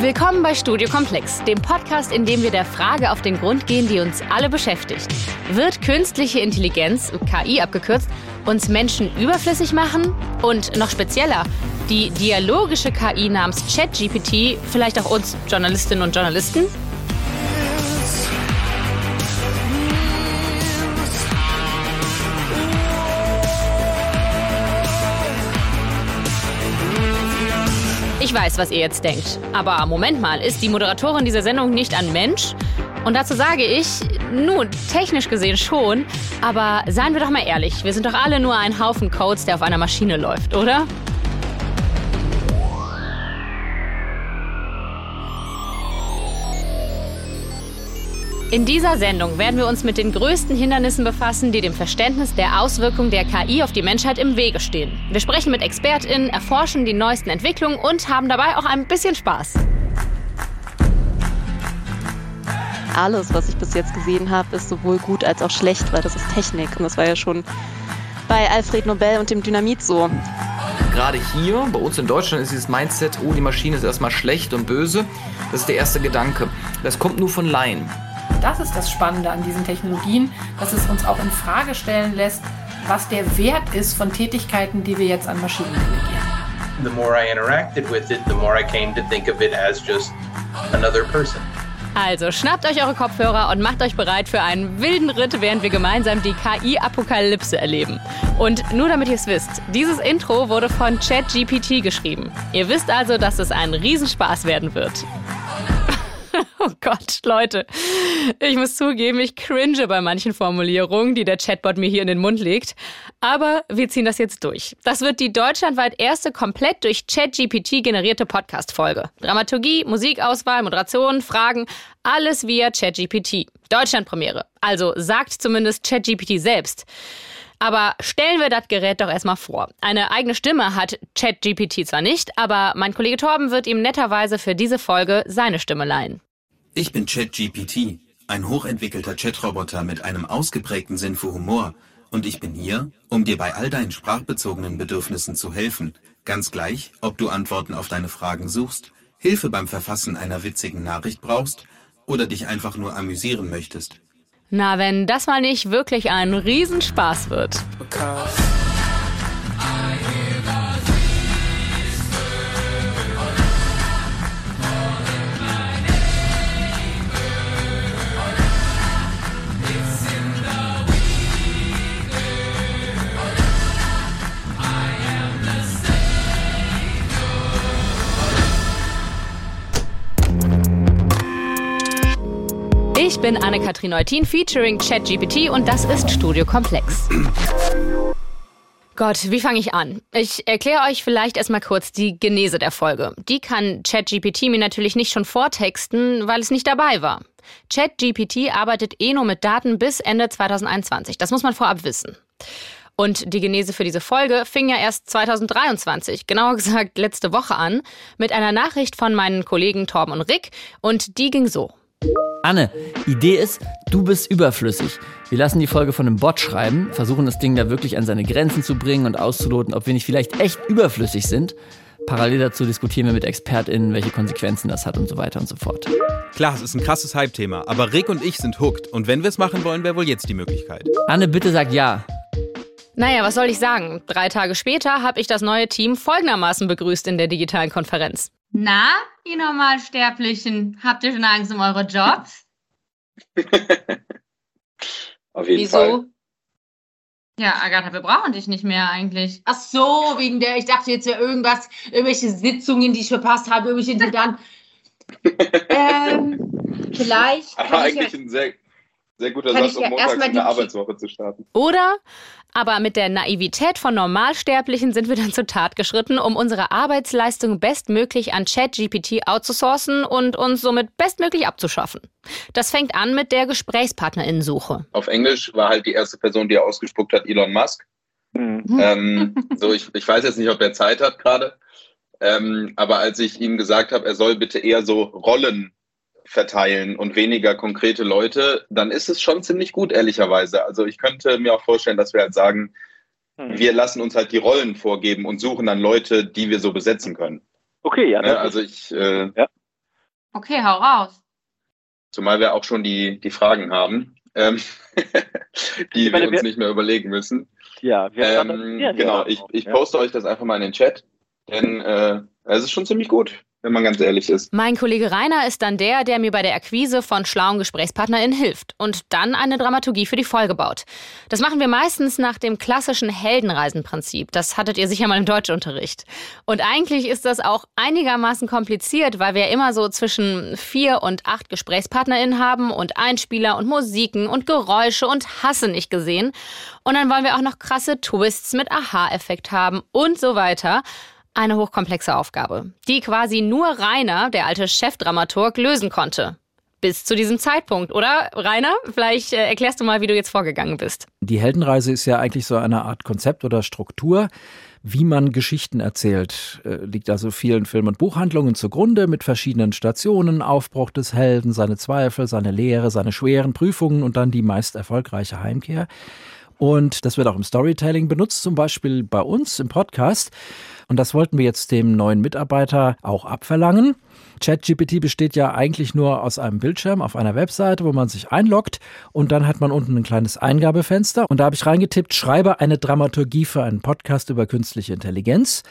Willkommen bei Studio Komplex, dem Podcast, in dem wir der Frage auf den Grund gehen, die uns alle beschäftigt. Wird künstliche Intelligenz, KI abgekürzt, uns Menschen überflüssig machen? Und noch spezieller, die dialogische KI namens ChatGPT vielleicht auch uns Journalistinnen und Journalisten? Weiß, was ihr jetzt denkt. Aber Moment mal, ist die Moderatorin dieser Sendung nicht ein Mensch? Und dazu sage ich, nun, technisch gesehen schon, aber seien wir doch mal ehrlich, wir sind doch alle nur ein Haufen Codes, der auf einer Maschine läuft, oder? In dieser Sendung werden wir uns mit den größten Hindernissen befassen, die dem Verständnis der Auswirkungen der KI auf die Menschheit im Wege stehen. Wir sprechen mit ExpertInnen, erforschen die neuesten Entwicklungen und haben dabei auch ein bisschen Spaß. Alles, was ich bis jetzt gesehen habe, ist sowohl gut als auch schlecht, weil das ist Technik. Und das war ja schon bei Alfred Nobel und dem Dynamit so. Gerade hier, bei uns in Deutschland, ist dieses Mindset, oh, die Maschine ist erstmal schlecht und böse. Das ist der erste Gedanke. Das kommt nur von Laien. Das ist das Spannende an diesen Technologien, dass es uns auch in Frage stellen lässt, was der Wert ist von Tätigkeiten, die wir jetzt an Maschinen delegieren. The more I interacted with it, the more I came to think of it as just another person. Also schnappt euch eure Kopfhörer und macht euch bereit für einen wilden Ritt, während wir gemeinsam die KI-Apokalypse erleben. Und nur damit ihr es wisst, dieses Intro wurde von ChatGPT geschrieben. Ihr wisst also, dass es ein Riesenspaß werden wird. Oh Gott, Leute. Ich muss zugeben, ich cringe bei manchen Formulierungen, die der Chatbot mir hier in den Mund legt. Aber wir ziehen das jetzt durch. Das wird die deutschlandweit erste komplett durch ChatGPT generierte Podcast-Folge. Dramaturgie, Musikauswahl, Moderation, Fragen, alles via ChatGPT. Deutschlandpremiere. Also sagt zumindest ChatGPT selbst. Aber stellen wir das Gerät doch erstmal vor. Eine eigene Stimme hat ChatGPT zwar nicht, aber mein Kollege Torben wird ihm netterweise für diese Folge seine Stimme leihen. Ich bin ChatGPT, ein hochentwickelter Chatroboter mit einem ausgeprägten Sinn für Humor. Und ich bin hier, um dir bei all deinen sprachbezogenen Bedürfnissen zu helfen. Ganz gleich, ob du Antworten auf deine Fragen suchst, Hilfe beim Verfassen einer witzigen Nachricht brauchst oder dich einfach nur amüsieren möchtest. Na, wenn das mal nicht wirklich ein Riesenspaß wird. Because Ich bin Anne-Kathrin Eutin featuring ChatGPT und das ist Studio Komplex. Gott, wie fange ich an? Ich erkläre euch vielleicht erstmal kurz die Genese der Folge. Die kann ChatGPT mir natürlich nicht schon vortexten, weil es nicht dabei war. ChatGPT arbeitet eh nur mit Daten bis Ende 2021. Das muss man vorab wissen. Und die Genese für diese Folge fing ja erst 2023, genauer gesagt letzte Woche an, mit einer Nachricht von meinen Kollegen Torben und Rick und die ging so. Anne, Idee ist, du bist überflüssig. Wir lassen die Folge von einem Bot schreiben, versuchen das Ding da wirklich an seine Grenzen zu bringen und auszuloten, ob wir nicht vielleicht echt überflüssig sind. Parallel dazu diskutieren wir mit ExpertInnen, welche Konsequenzen das hat und so weiter und so fort. Klar, es ist ein krasses Hype-Thema, aber Rick und ich sind hooked. Und wenn wir es machen wollen, wäre wohl jetzt die Möglichkeit. Anne, bitte sag ja. Naja, was soll ich sagen? Drei Tage später habe ich das neue Team folgendermaßen begrüßt in der digitalen Konferenz. Na, ihr Normalsterblichen, habt ihr schon Angst um eure Jobs? Auf jeden Wieso? Fall. Ja, Agatha, wir brauchen dich nicht mehr eigentlich. Ach so, wegen der, ich dachte jetzt ja irgendwas, irgendwelche Sitzungen, die ich verpasst habe, irgendwelche, die dann. ähm, vielleicht. Aber eigentlich ja, ein sehr, sehr guter Satz, um ja montags in der Arbeitswoche zu starten. Oder? Aber mit der Naivität von Normalsterblichen sind wir dann zur Tat geschritten, um unsere Arbeitsleistung bestmöglich an ChatGPT outzusourcen und uns somit bestmöglich abzuschaffen. Das fängt an mit der Gesprächspartnerinnensuche. Auf Englisch war halt die erste Person, die er ausgespuckt hat, Elon Musk. Mhm. Ähm, so, ich, ich weiß jetzt nicht, ob er Zeit hat gerade. Ähm, aber als ich ihm gesagt habe, er soll bitte eher so Rollen verteilen und weniger konkrete Leute, dann ist es schon ziemlich gut, ehrlicherweise. Also ich könnte mir auch vorstellen, dass wir halt sagen, hm. wir lassen uns halt die Rollen vorgeben und suchen dann Leute, die wir so besetzen können. Okay, ja. ja ne, also ich, äh, ja. Okay, hau raus. Zumal wir auch schon die, die Fragen haben, ähm, die meine, wir uns nicht mehr überlegen müssen. Ja, wir ähm, genau. Ich, ich poste euch das einfach mal in den Chat, denn äh, es ist schon ziemlich gut wenn man ganz ehrlich ist. Mein Kollege Rainer ist dann der, der mir bei der Akquise von schlauen GesprächspartnerInnen hilft und dann eine Dramaturgie für die Folge baut. Das machen wir meistens nach dem klassischen Heldenreisenprinzip. Das hattet ihr sicher mal im Deutschunterricht. Und eigentlich ist das auch einigermaßen kompliziert, weil wir immer so zwischen vier und acht GesprächspartnerInnen haben und Einspieler und Musiken und Geräusche und Hasse nicht gesehen. Und dann wollen wir auch noch krasse Twists mit Aha-Effekt haben und so weiter eine hochkomplexe Aufgabe, die quasi nur Rainer, der alte Chefdramaturg, lösen konnte. Bis zu diesem Zeitpunkt, oder? Rainer, vielleicht äh, erklärst du mal, wie du jetzt vorgegangen bist. Die Heldenreise ist ja eigentlich so eine Art Konzept oder Struktur, wie man Geschichten erzählt. Äh, liegt also vielen Film- und Buchhandlungen zugrunde mit verschiedenen Stationen, Aufbruch des Helden, seine Zweifel, seine Lehre, seine schweren Prüfungen und dann die meist erfolgreiche Heimkehr. Und das wird auch im Storytelling benutzt, zum Beispiel bei uns im Podcast. Und das wollten wir jetzt dem neuen Mitarbeiter auch abverlangen. ChatGPT besteht ja eigentlich nur aus einem Bildschirm auf einer Webseite, wo man sich einloggt und dann hat man unten ein kleines Eingabefenster und da habe ich reingetippt, schreibe eine Dramaturgie für einen Podcast über künstliche Intelligenz,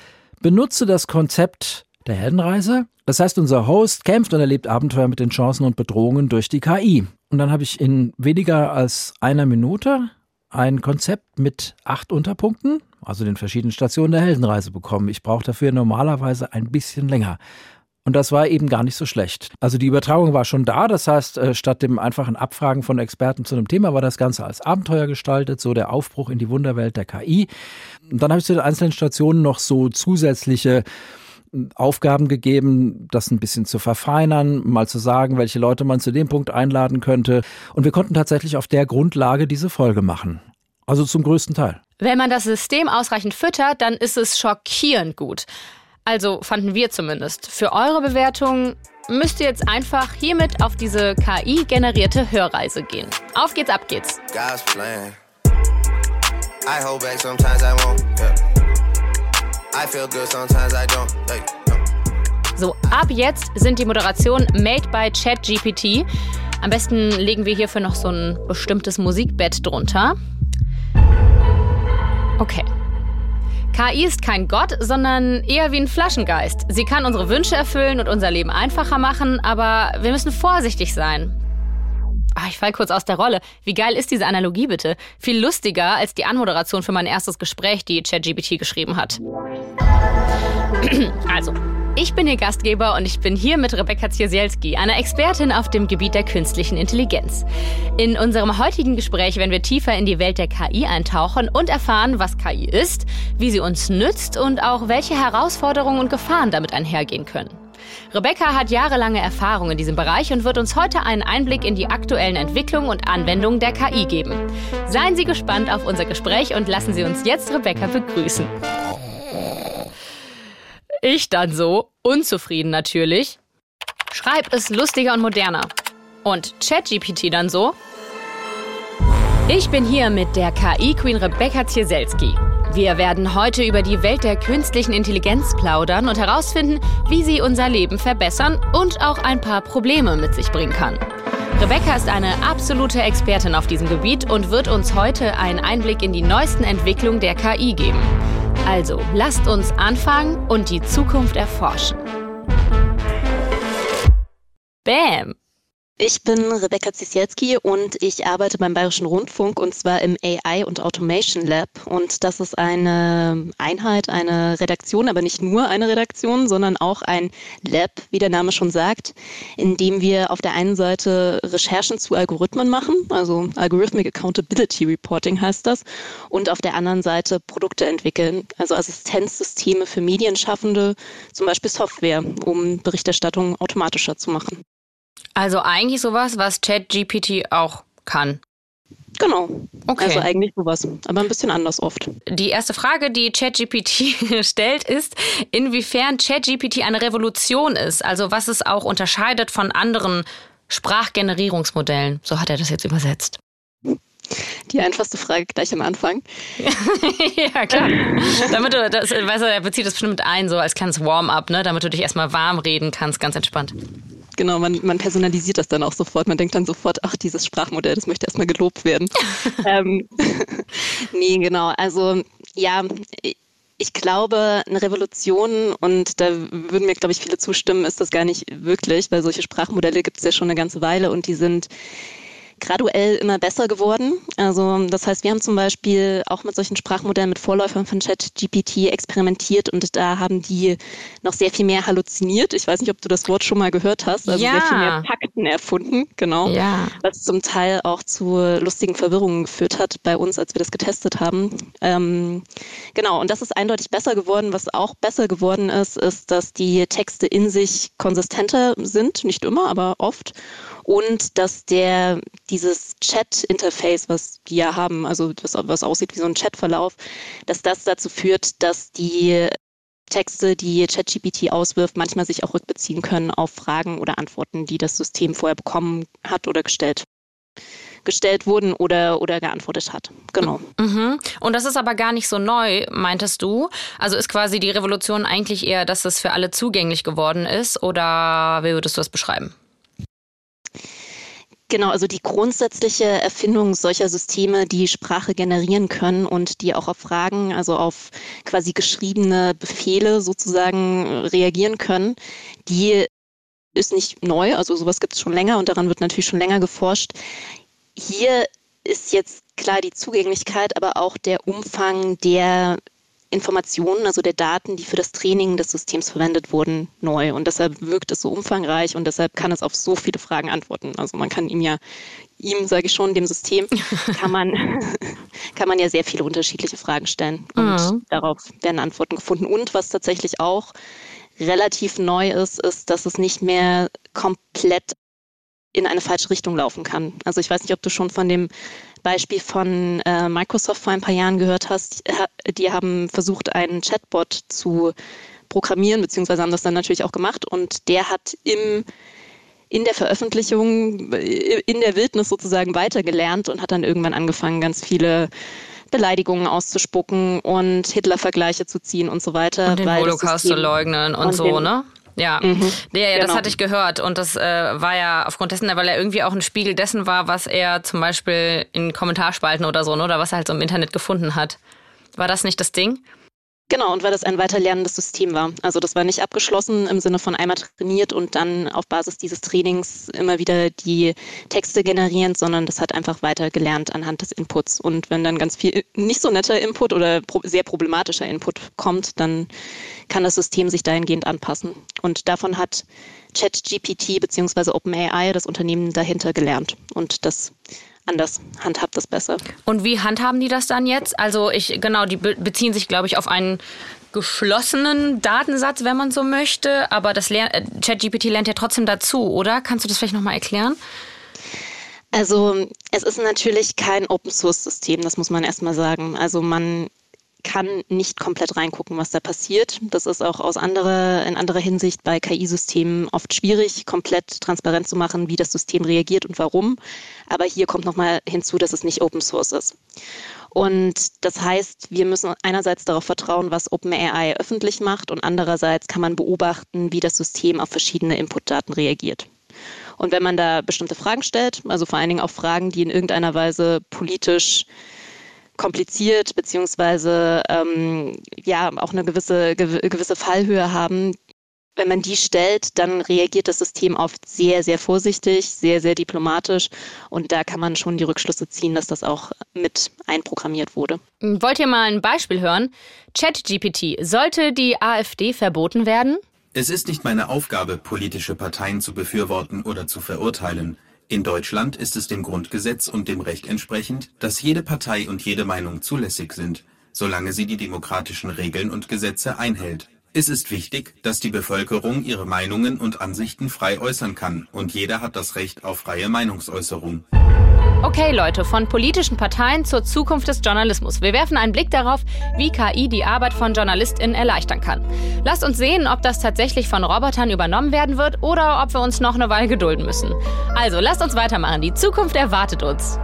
benutze das Konzept der Heldenreise. Das heißt, unser Host kämpft und erlebt Abenteuer mit den Chancen und Bedrohungen durch die KI. Und dann habe ich in weniger als einer Minute ein Konzept mit acht Unterpunkten also den verschiedenen Stationen der Heldenreise bekommen. Ich brauche dafür normalerweise ein bisschen länger. Und das war eben gar nicht so schlecht. Also die Übertragung war schon da. Das heißt, äh, statt dem einfachen Abfragen von Experten zu einem Thema war das Ganze als Abenteuer gestaltet, so der Aufbruch in die Wunderwelt der KI. Und dann habe ich zu den einzelnen Stationen noch so zusätzliche Aufgaben gegeben, das ein bisschen zu verfeinern, mal zu sagen, welche Leute man zu dem Punkt einladen könnte. Und wir konnten tatsächlich auf der Grundlage diese Folge machen. Also zum größten Teil. Wenn man das System ausreichend füttert, dann ist es schockierend gut. Also fanden wir zumindest. Für eure Bewertung müsst ihr jetzt einfach hiermit auf diese KI-generierte Hörreise gehen. Auf geht's, ab geht's. So, ab jetzt sind die Moderationen made by ChatGPT. Am besten legen wir hierfür noch so ein bestimmtes Musikbett drunter. Okay. KI ist kein Gott, sondern eher wie ein Flaschengeist. Sie kann unsere Wünsche erfüllen und unser Leben einfacher machen, aber wir müssen vorsichtig sein. Ach, ich fall kurz aus der Rolle. Wie geil ist diese Analogie bitte? Viel lustiger als die Anmoderation für mein erstes Gespräch, die ChatGPT geschrieben hat. also, ich bin Ihr Gastgeber und ich bin hier mit Rebecca Ziersielski, einer Expertin auf dem Gebiet der künstlichen Intelligenz. In unserem heutigen Gespräch werden wir tiefer in die Welt der KI eintauchen und erfahren, was KI ist, wie sie uns nützt und auch welche Herausforderungen und Gefahren damit einhergehen können. Rebecca hat jahrelange Erfahrung in diesem Bereich und wird uns heute einen Einblick in die aktuellen Entwicklungen und Anwendungen der KI geben. Seien Sie gespannt auf unser Gespräch und lassen Sie uns jetzt Rebecca begrüßen. Ich dann so, unzufrieden natürlich. Schreib es lustiger und moderner. Und ChatGPT dann so. Ich bin hier mit der KI-Queen Rebecca Zieselski. Wir werden heute über die Welt der künstlichen Intelligenz plaudern und herausfinden, wie sie unser Leben verbessern und auch ein paar Probleme mit sich bringen kann. Rebecca ist eine absolute Expertin auf diesem Gebiet und wird uns heute einen Einblick in die neuesten Entwicklungen der KI geben. Also, lasst uns anfangen und die Zukunft erforschen. Bam! Ich bin Rebecca Zisielski und ich arbeite beim Bayerischen Rundfunk und zwar im AI und Automation Lab. Und das ist eine Einheit, eine Redaktion, aber nicht nur eine Redaktion, sondern auch ein Lab, wie der Name schon sagt, in dem wir auf der einen Seite Recherchen zu Algorithmen machen, also Algorithmic Accountability Reporting heißt das, und auf der anderen Seite Produkte entwickeln, also Assistenzsysteme für Medienschaffende, zum Beispiel Software, um Berichterstattung automatischer zu machen. Also eigentlich sowas, was ChatGPT auch kann. Genau. Okay. Also eigentlich sowas, aber ein bisschen anders oft. Die erste Frage, die ChatGPT stellt, ist, inwiefern ChatGPT eine Revolution ist. Also was es auch unterscheidet von anderen Sprachgenerierungsmodellen. So hat er das jetzt übersetzt. Die einfachste Frage gleich am Anfang. ja, klar. damit du, das, weißt du, er bezieht das bestimmt ein, so als kleines Warm-up, ne? damit du dich erstmal warm reden kannst, ganz entspannt. Genau, man, man personalisiert das dann auch sofort. Man denkt dann sofort, ach, dieses Sprachmodell, das möchte erstmal gelobt werden. ähm, nee, genau. Also ja, ich glaube, eine Revolution, und da würden mir, glaube ich, viele zustimmen, ist das gar nicht wirklich, weil solche Sprachmodelle gibt es ja schon eine ganze Weile und die sind graduell immer besser geworden. Also das heißt, wir haben zum Beispiel auch mit solchen Sprachmodellen mit Vorläufern von ChatGPT experimentiert und da haben die noch sehr viel mehr halluziniert. Ich weiß nicht, ob du das Wort schon mal gehört hast. Also ja. sehr viel mehr Fakten erfunden, genau. Ja. Was zum Teil auch zu lustigen Verwirrungen geführt hat bei uns, als wir das getestet haben. Ähm, genau, und das ist eindeutig besser geworden. Was auch besser geworden ist, ist, dass die Texte in sich konsistenter sind. Nicht immer, aber oft und dass der dieses Chat-Interface, was ja haben, also was, was aussieht wie so ein Chatverlauf, dass das dazu führt, dass die Texte, die ChatGPT auswirft, manchmal sich auch rückbeziehen können auf Fragen oder Antworten, die das System vorher bekommen hat oder gestellt gestellt wurden oder, oder geantwortet hat. Genau. Mhm. Und das ist aber gar nicht so neu, meintest du? Also ist quasi die Revolution eigentlich eher, dass es für alle zugänglich geworden ist oder wie würdest du das beschreiben? Genau, also die grundsätzliche Erfindung solcher Systeme, die Sprache generieren können und die auch auf Fragen, also auf quasi geschriebene Befehle sozusagen reagieren können, die ist nicht neu, also sowas gibt es schon länger und daran wird natürlich schon länger geforscht. Hier ist jetzt klar die Zugänglichkeit, aber auch der Umfang der Informationen, also der Daten, die für das Training des Systems verwendet wurden, neu. Und deshalb wirkt es so umfangreich und deshalb kann es auf so viele Fragen antworten. Also man kann ihm ja, ihm sage ich schon, dem System, kann man, kann man ja sehr viele unterschiedliche Fragen stellen. Und mhm. darauf werden Antworten gefunden. Und was tatsächlich auch relativ neu ist, ist, dass es nicht mehr komplett in eine falsche Richtung laufen kann. Also ich weiß nicht, ob du schon von dem Beispiel von äh, Microsoft vor ein paar Jahren gehört hast. Die haben versucht, einen Chatbot zu programmieren, beziehungsweise haben das dann natürlich auch gemacht. Und der hat im in der Veröffentlichung, in der Wildnis sozusagen weitergelernt und hat dann irgendwann angefangen, ganz viele Beleidigungen auszuspucken und Hitler-Vergleiche zu ziehen und so weiter. Und den Holocaust zu leugnen und, und so, den, ne? Ja, mhm. ja, ja genau. das hatte ich gehört. Und das äh, war ja aufgrund dessen, weil er irgendwie auch ein Spiegel dessen war, was er zum Beispiel in Kommentarspalten oder so, ne, oder was er halt so im Internet gefunden hat. War das nicht das Ding? Genau, und weil das ein weiterlernendes System war. Also das war nicht abgeschlossen im Sinne von einmal trainiert und dann auf Basis dieses Trainings immer wieder die Texte generieren, sondern das hat einfach weiter gelernt anhand des Inputs. Und wenn dann ganz viel nicht so netter Input oder sehr problematischer Input kommt, dann kann das System sich dahingehend anpassen. Und davon hat ChatGPT bzw. OpenAI, das Unternehmen dahinter, gelernt. Und das anders handhabt das besser. Und wie handhaben die das dann jetzt? Also ich genau, die beziehen sich, glaube ich, auf einen geschlossenen Datensatz, wenn man so möchte, aber das äh, ChatGPT lernt ja trotzdem dazu, oder? Kannst du das vielleicht nochmal erklären? Also es ist natürlich kein Open-Source-System, das muss man erstmal sagen. Also man kann nicht komplett reingucken, was da passiert. Das ist auch aus anderer, in anderer Hinsicht bei KI-Systemen oft schwierig, komplett transparent zu machen, wie das System reagiert und warum. Aber hier kommt nochmal hinzu, dass es nicht Open Source ist. Und das heißt, wir müssen einerseits darauf vertrauen, was OpenAI öffentlich macht und andererseits kann man beobachten, wie das System auf verschiedene Inputdaten reagiert. Und wenn man da bestimmte Fragen stellt, also vor allen Dingen auch Fragen, die in irgendeiner Weise politisch kompliziert beziehungsweise ähm, ja auch eine gewisse, gewisse Fallhöhe haben. Wenn man die stellt, dann reagiert das System oft sehr, sehr vorsichtig, sehr, sehr diplomatisch. Und da kann man schon die Rückschlüsse ziehen, dass das auch mit einprogrammiert wurde. Wollt ihr mal ein Beispiel hören? ChatGPT. Sollte die AfD verboten werden? Es ist nicht meine Aufgabe, politische Parteien zu befürworten oder zu verurteilen. In Deutschland ist es dem Grundgesetz und dem Recht entsprechend, dass jede Partei und jede Meinung zulässig sind, solange sie die demokratischen Regeln und Gesetze einhält. Es ist wichtig, dass die Bevölkerung ihre Meinungen und Ansichten frei äußern kann, und jeder hat das Recht auf freie Meinungsäußerung. Okay Leute, von politischen Parteien zur Zukunft des Journalismus. Wir werfen einen Blick darauf, wie KI die Arbeit von JournalistInnen erleichtern kann. Lasst uns sehen, ob das tatsächlich von Robotern übernommen werden wird oder ob wir uns noch eine Weile gedulden müssen. Also lasst uns weitermachen, die Zukunft erwartet uns.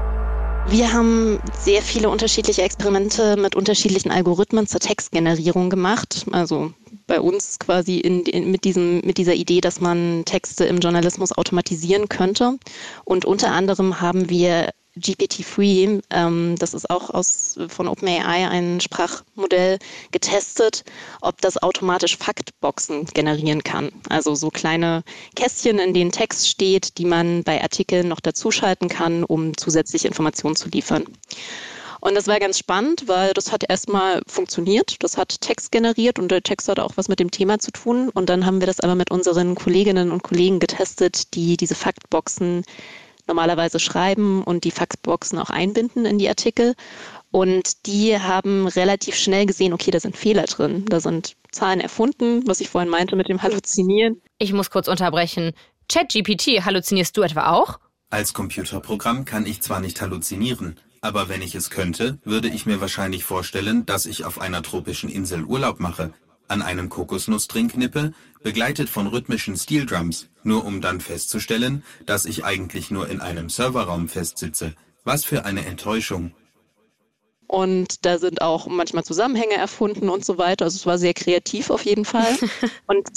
Wir haben sehr viele unterschiedliche Experimente mit unterschiedlichen Algorithmen zur Textgenerierung gemacht. Also bei uns quasi in, in, mit, diesem, mit dieser Idee, dass man Texte im Journalismus automatisieren könnte. Und unter anderem haben wir GPT-3, ähm, das ist auch aus, von OpenAI ein Sprachmodell, getestet, ob das automatisch Faktboxen generieren kann. Also so kleine Kästchen, in denen Text steht, die man bei Artikeln noch dazuschalten kann, um zusätzliche Informationen zu liefern. Und das war ganz spannend, weil das hat erstmal funktioniert. Das hat Text generiert und der Text hat auch was mit dem Thema zu tun. Und dann haben wir das aber mit unseren Kolleginnen und Kollegen getestet, die diese Faktboxen normalerweise schreiben und die Faxboxen auch einbinden in die Artikel. Und die haben relativ schnell gesehen, okay, da sind Fehler drin. Da sind Zahlen erfunden, was ich vorhin meinte mit dem Halluzinieren. Ich muss kurz unterbrechen. ChatGPT, halluzinierst du etwa auch? Als Computerprogramm kann ich zwar nicht halluzinieren, aber wenn ich es könnte, würde ich mir wahrscheinlich vorstellen, dass ich auf einer tropischen Insel Urlaub mache, an einem Kokosnussdrink nippe, begleitet von rhythmischen Steeldrums, nur um dann festzustellen, dass ich eigentlich nur in einem Serverraum festsitze. Was für eine Enttäuschung. Und da sind auch manchmal Zusammenhänge erfunden und so weiter. Also es war sehr kreativ auf jeden Fall. und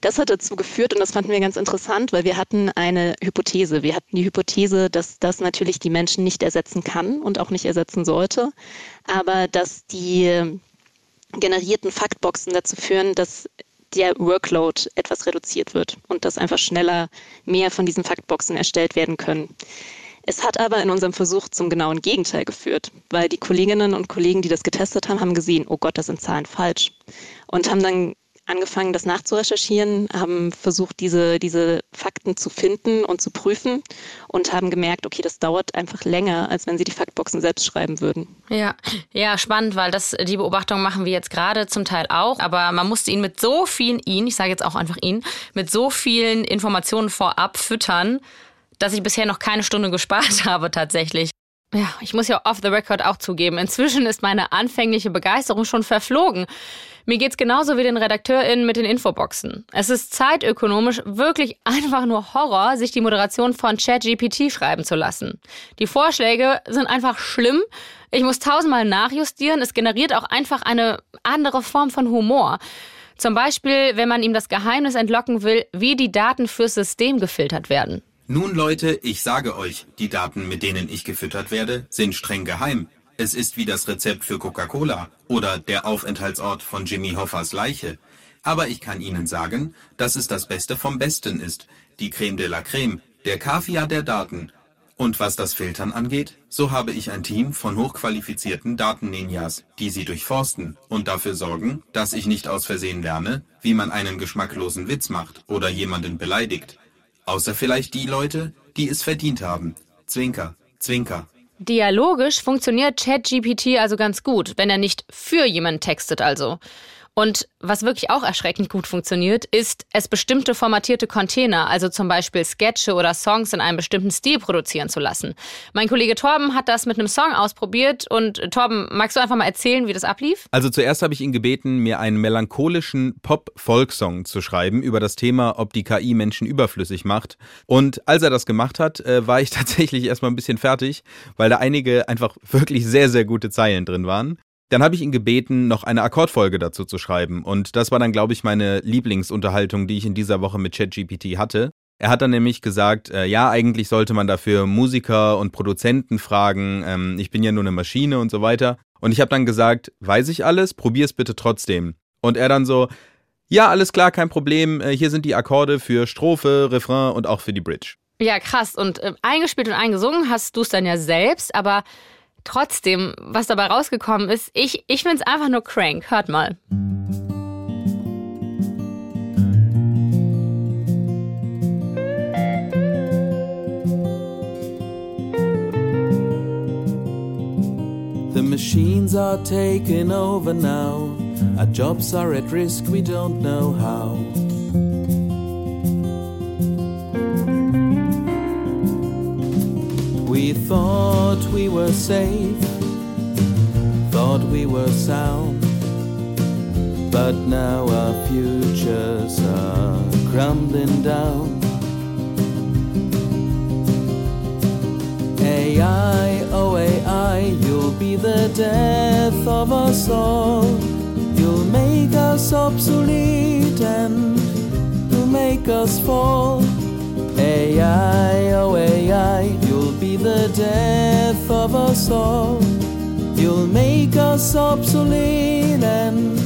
das hat dazu geführt, und das fanden wir ganz interessant, weil wir hatten eine Hypothese. Wir hatten die Hypothese, dass das natürlich die Menschen nicht ersetzen kann und auch nicht ersetzen sollte, aber dass die generierten Faktboxen dazu führen, dass der Workload etwas reduziert wird und dass einfach schneller mehr von diesen Faktboxen erstellt werden können. Es hat aber in unserem Versuch zum genauen Gegenteil geführt, weil die Kolleginnen und Kollegen, die das getestet haben, haben gesehen, oh Gott, das sind Zahlen falsch und haben dann angefangen, das nachzurecherchieren, haben versucht, diese, diese Fakten zu finden und zu prüfen und haben gemerkt, okay, das dauert einfach länger, als wenn sie die Faktboxen selbst schreiben würden. Ja, ja, spannend, weil das, die Beobachtung machen wir jetzt gerade zum Teil auch, aber man musste ihn mit so vielen, ihn, ich sage jetzt auch einfach ihn, mit so vielen Informationen vorab füttern, dass ich bisher noch keine Stunde gespart habe tatsächlich. Ja, ich muss ja off the record auch zugeben. Inzwischen ist meine anfängliche Begeisterung schon verflogen. Mir geht's genauso wie den RedakteurInnen mit den Infoboxen. Es ist zeitökonomisch wirklich einfach nur Horror, sich die Moderation von ChatGPT schreiben zu lassen. Die Vorschläge sind einfach schlimm. Ich muss tausendmal nachjustieren. Es generiert auch einfach eine andere Form von Humor. Zum Beispiel, wenn man ihm das Geheimnis entlocken will, wie die Daten fürs System gefiltert werden. Nun Leute, ich sage euch, die Daten, mit denen ich gefüttert werde, sind streng geheim. Es ist wie das Rezept für Coca-Cola oder der Aufenthaltsort von Jimmy Hoffers Leiche. Aber ich kann Ihnen sagen, dass es das Beste vom Besten ist. Die Creme de la Creme, der Kaviar der Daten. Und was das Filtern angeht, so habe ich ein Team von hochqualifizierten Daten-Ninjas, die sie durchforsten und dafür sorgen, dass ich nicht aus Versehen lerne, wie man einen geschmacklosen Witz macht oder jemanden beleidigt. Außer vielleicht die Leute, die es verdient haben. Zwinker, Zwinker. Dialogisch funktioniert ChatGPT also ganz gut, wenn er nicht für jemanden textet also. Und was wirklich auch erschreckend gut funktioniert, ist, es bestimmte formatierte Container, also zum Beispiel Sketche oder Songs in einem bestimmten Stil produzieren zu lassen. Mein Kollege Torben hat das mit einem Song ausprobiert und Torben, magst du einfach mal erzählen, wie das ablief? Also zuerst habe ich ihn gebeten, mir einen melancholischen Pop-Folk-Song zu schreiben über das Thema, ob die KI Menschen überflüssig macht. Und als er das gemacht hat, äh, war ich tatsächlich erstmal ein bisschen fertig, weil da einige einfach wirklich sehr, sehr gute Zeilen drin waren. Dann habe ich ihn gebeten, noch eine Akkordfolge dazu zu schreiben. Und das war dann, glaube ich, meine Lieblingsunterhaltung, die ich in dieser Woche mit ChatGPT hatte. Er hat dann nämlich gesagt, äh, ja, eigentlich sollte man dafür Musiker und Produzenten fragen. Ähm, ich bin ja nur eine Maschine und so weiter. Und ich habe dann gesagt, weiß ich alles, probier's bitte trotzdem. Und er dann so, ja, alles klar, kein Problem. Äh, hier sind die Akkorde für Strophe, Refrain und auch für die Bridge. Ja, krass. Und äh, eingespielt und eingesungen hast du es dann ja selbst, aber trotzdem, was dabei rausgekommen ist, ich, ich finde es einfach nur crank. Hört mal. The machines are taking over now. Our jobs are at risk, we don't know how. We thought we were safe, thought we were sound, but now our futures are crumbling down. AI, oh AI, you'll be the death of us all. You'll make us obsolete and you'll make us fall. AI, oh AI, you'll be the death of us all. You'll make us obsolete and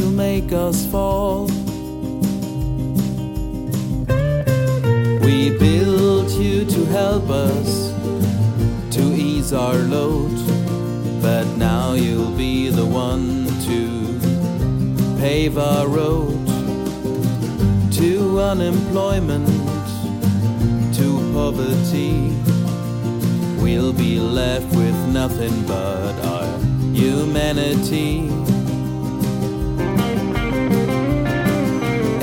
you'll make us fall. We built you to help us to ease our load, but now you'll be the one to pave our road to unemployment, to poverty. We'll be left with nothing but our humanity.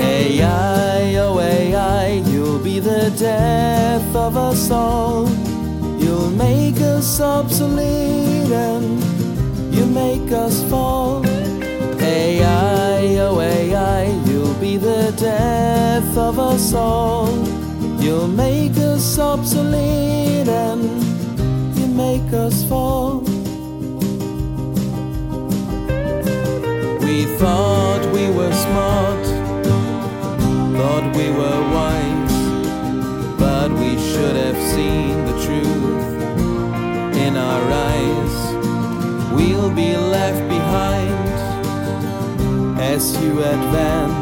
AI, oh AI, you'll be the death of us all. You'll make us obsolete and you make us fall. AI, oh AI, you'll be the death of us all. You'll make us obsolete and you make us fall. We thought we were smart, thought we were wise, but we should have seen the truth in our eyes. We'll be left behind as you advance.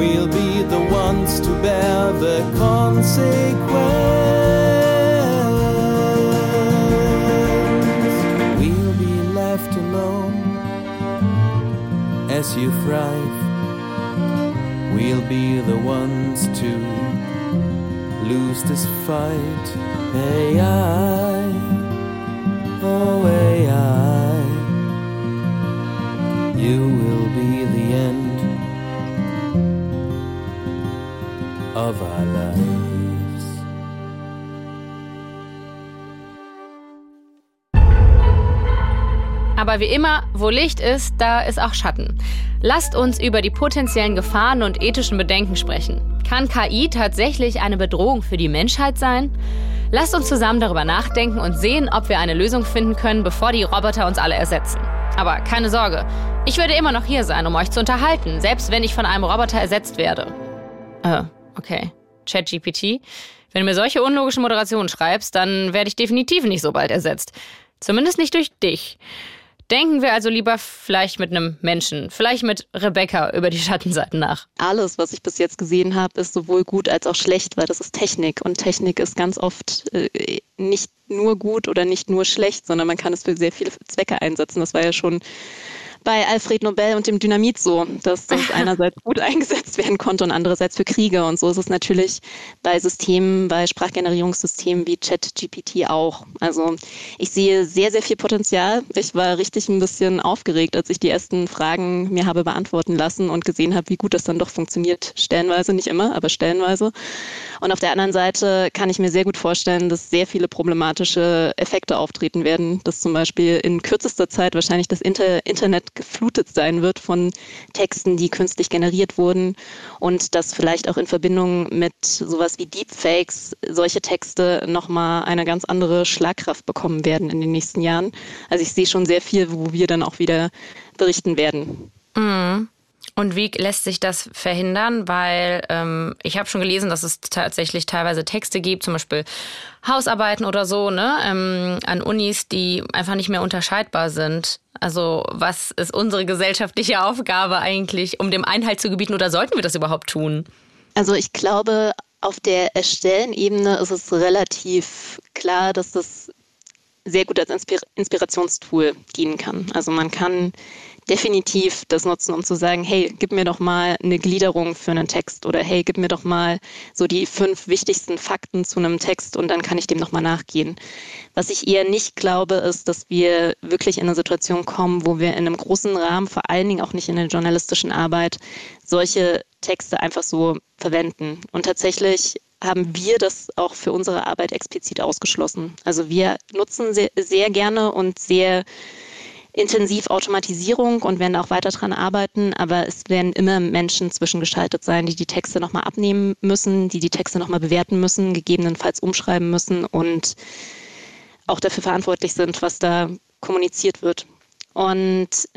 We'll be the ones to bear the consequence. We'll be left alone as you thrive. We'll be the ones to lose this fight. AI, oh of our lives. Aber wie immer, wo Licht ist, da ist auch Schatten. Lasst uns über die potenziellen Gefahren und ethischen Bedenken sprechen. Kann KI tatsächlich eine Bedrohung für die Menschheit sein? Lasst uns zusammen darüber nachdenken und sehen, ob wir eine Lösung finden können, bevor die Roboter uns alle ersetzen. Aber keine Sorge, ich werde immer noch hier sein, um euch zu unterhalten, selbst wenn ich von einem Roboter ersetzt werde. Äh, okay. ChatGPT. Wenn du mir solche unlogischen Moderationen schreibst, dann werde ich definitiv nicht so bald ersetzt. Zumindest nicht durch dich. Denken wir also lieber vielleicht mit einem Menschen, vielleicht mit Rebecca über die Schattenseiten nach. Alles, was ich bis jetzt gesehen habe, ist sowohl gut als auch schlecht, weil das ist Technik. Und Technik ist ganz oft äh, nicht nur gut oder nicht nur schlecht, sondern man kann es für sehr viele Zwecke einsetzen. Das war ja schon bei Alfred Nobel und dem Dynamit so, dass das einerseits gut eingesetzt werden konnte und andererseits für Kriege. Und so ist es natürlich bei Systemen, bei Sprachgenerierungssystemen wie ChatGPT auch. Also ich sehe sehr, sehr viel Potenzial. Ich war richtig ein bisschen aufgeregt, als ich die ersten Fragen mir habe beantworten lassen und gesehen habe, wie gut das dann doch funktioniert. Stellenweise, nicht immer, aber stellenweise. Und auf der anderen Seite kann ich mir sehr gut vorstellen, dass sehr viele problematische Effekte auftreten werden, dass zum Beispiel in kürzester Zeit wahrscheinlich das Inter Internet geflutet sein wird von Texten, die künstlich generiert wurden und dass vielleicht auch in Verbindung mit sowas wie Deepfakes solche Texte nochmal eine ganz andere Schlagkraft bekommen werden in den nächsten Jahren. Also ich sehe schon sehr viel, wo wir dann auch wieder berichten werden. Mhm. Und wie lässt sich das verhindern? Weil ähm, ich habe schon gelesen, dass es tatsächlich teilweise Texte gibt, zum Beispiel Hausarbeiten oder so, ne, ähm, an Unis, die einfach nicht mehr unterscheidbar sind. Also was ist unsere gesellschaftliche Aufgabe eigentlich, um dem Einhalt zu gebieten oder sollten wir das überhaupt tun? Also ich glaube, auf der Erstellen-Ebene ist es relativ klar, dass das sehr gut als Inspir Inspirationstool dienen kann. Also man kann definitiv das nutzen, um zu sagen, hey, gib mir doch mal eine Gliederung für einen Text oder hey, gib mir doch mal so die fünf wichtigsten Fakten zu einem Text und dann kann ich dem nochmal nachgehen. Was ich eher nicht glaube, ist, dass wir wirklich in eine Situation kommen, wo wir in einem großen Rahmen, vor allen Dingen auch nicht in der journalistischen Arbeit, solche Texte einfach so verwenden. Und tatsächlich haben wir das auch für unsere Arbeit explizit ausgeschlossen. Also wir nutzen sehr, sehr gerne und sehr intensiv Automatisierung und werden auch weiter daran arbeiten, aber es werden immer Menschen zwischengeschaltet sein, die die Texte nochmal abnehmen müssen, die die Texte nochmal bewerten müssen, gegebenenfalls umschreiben müssen und auch dafür verantwortlich sind, was da kommuniziert wird. Und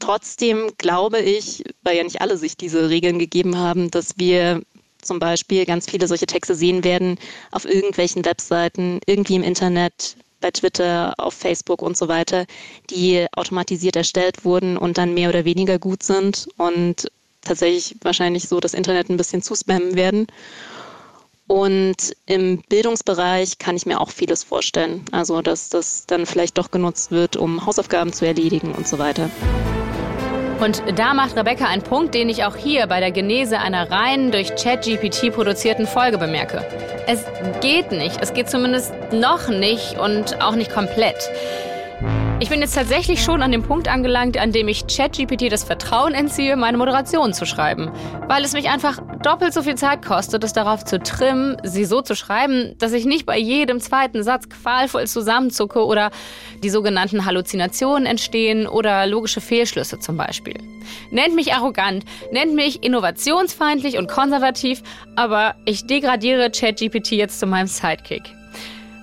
Trotzdem glaube ich, weil ja nicht alle sich diese Regeln gegeben haben, dass wir zum Beispiel ganz viele solche Texte sehen werden auf irgendwelchen Webseiten, irgendwie im Internet, bei Twitter, auf Facebook und so weiter, die automatisiert erstellt wurden und dann mehr oder weniger gut sind und tatsächlich wahrscheinlich so das Internet ein bisschen zuspammen werden. Und im Bildungsbereich kann ich mir auch vieles vorstellen. Also, dass das dann vielleicht doch genutzt wird, um Hausaufgaben zu erledigen und so weiter. Und da macht Rebecca einen Punkt, den ich auch hier bei der Genese einer rein durch ChatGPT produzierten Folge bemerke. Es geht nicht. Es geht zumindest noch nicht und auch nicht komplett. Ich bin jetzt tatsächlich schon an dem Punkt angelangt, an dem ich ChatGPT das Vertrauen entziehe, meine Moderation zu schreiben. Weil es mich einfach doppelt so viel Zeit kostet, es darauf zu trimmen, sie so zu schreiben, dass ich nicht bei jedem zweiten Satz qualvoll zusammenzucke oder die sogenannten Halluzinationen entstehen oder logische Fehlschlüsse zum Beispiel. Nennt mich arrogant, nennt mich innovationsfeindlich und konservativ, aber ich degradiere ChatGPT jetzt zu meinem Sidekick.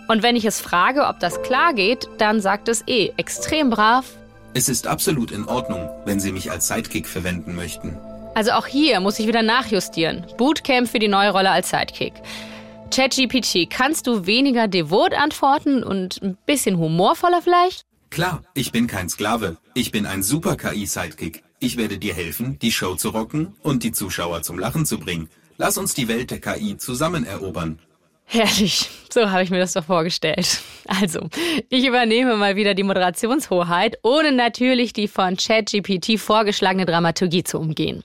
Und wenn ich es frage, ob das klar geht, dann sagt es eh extrem brav. Es ist absolut in Ordnung, wenn Sie mich als Sidekick verwenden möchten. Also auch hier muss ich wieder nachjustieren. Bootcamp für die neue Rolle als Sidekick. ChatGPT, kannst du weniger devot antworten und ein bisschen humorvoller vielleicht? Klar, ich bin kein Sklave. Ich bin ein super KI-Sidekick. Ich werde dir helfen, die Show zu rocken und die Zuschauer zum Lachen zu bringen. Lass uns die Welt der KI zusammen erobern. Herrlich, so habe ich mir das doch vorgestellt. Also, ich übernehme mal wieder die Moderationshoheit, ohne natürlich die von ChatGPT vorgeschlagene Dramaturgie zu umgehen.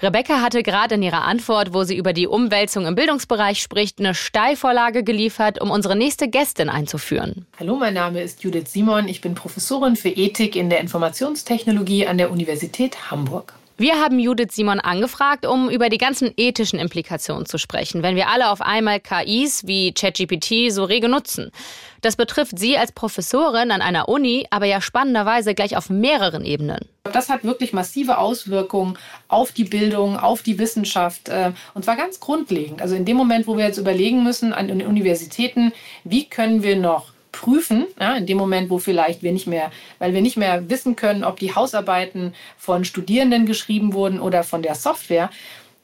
Rebecca hatte gerade in ihrer Antwort, wo sie über die Umwälzung im Bildungsbereich spricht, eine Steilvorlage geliefert, um unsere nächste Gästin einzuführen. Hallo, mein Name ist Judith Simon. Ich bin Professorin für Ethik in der Informationstechnologie an der Universität Hamburg. Wir haben Judith Simon angefragt, um über die ganzen ethischen Implikationen zu sprechen, wenn wir alle auf einmal KIs wie ChatGPT so rege nutzen. Das betrifft sie als Professorin an einer Uni, aber ja spannenderweise gleich auf mehreren Ebenen. Das hat wirklich massive Auswirkungen auf die Bildung, auf die Wissenschaft äh, und zwar ganz grundlegend. Also in dem Moment, wo wir jetzt überlegen müssen an den Universitäten, wie können wir noch prüfen, ja, in dem Moment, wo vielleicht wir nicht mehr, weil wir nicht mehr wissen können, ob die Hausarbeiten von Studierenden geschrieben wurden oder von der Software.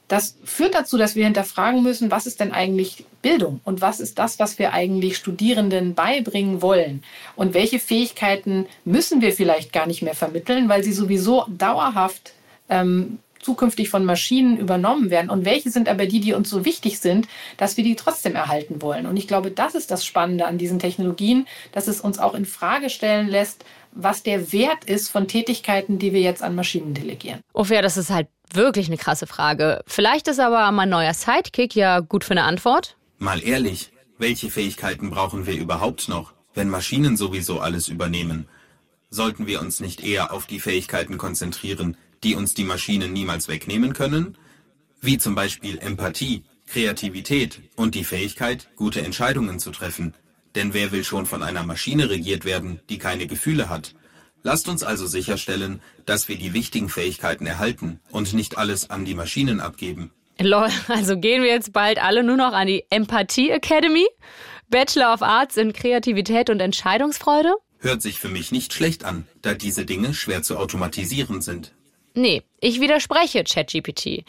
Das führt dazu, dass wir hinterfragen müssen, was ist denn eigentlich Bildung und was ist das, was wir eigentlich Studierenden beibringen wollen und welche Fähigkeiten müssen wir vielleicht gar nicht mehr vermitteln, weil sie sowieso dauerhaft ähm, zukünftig von Maschinen übernommen werden und welche sind aber die, die uns so wichtig sind, dass wir die trotzdem erhalten wollen. Und ich glaube, das ist das Spannende an diesen Technologien, dass es uns auch in Frage stellen lässt, was der Wert ist von Tätigkeiten, die wir jetzt an Maschinen delegieren. Oh ja, das ist halt wirklich eine krasse Frage. Vielleicht ist aber mein neuer Sidekick ja gut für eine Antwort. Mal ehrlich, welche Fähigkeiten brauchen wir überhaupt noch, wenn Maschinen sowieso alles übernehmen? Sollten wir uns nicht eher auf die Fähigkeiten konzentrieren, die uns die Maschinen niemals wegnehmen können, wie zum Beispiel Empathie, Kreativität und die Fähigkeit, gute Entscheidungen zu treffen. Denn wer will schon von einer Maschine regiert werden, die keine Gefühle hat? Lasst uns also sicherstellen, dass wir die wichtigen Fähigkeiten erhalten und nicht alles an die Maschinen abgeben. Lol, also gehen wir jetzt bald alle nur noch an die Empathie Academy? Bachelor of Arts in Kreativität und Entscheidungsfreude? Hört sich für mich nicht schlecht an, da diese Dinge schwer zu automatisieren sind. Nee, ich widerspreche ChatGPT.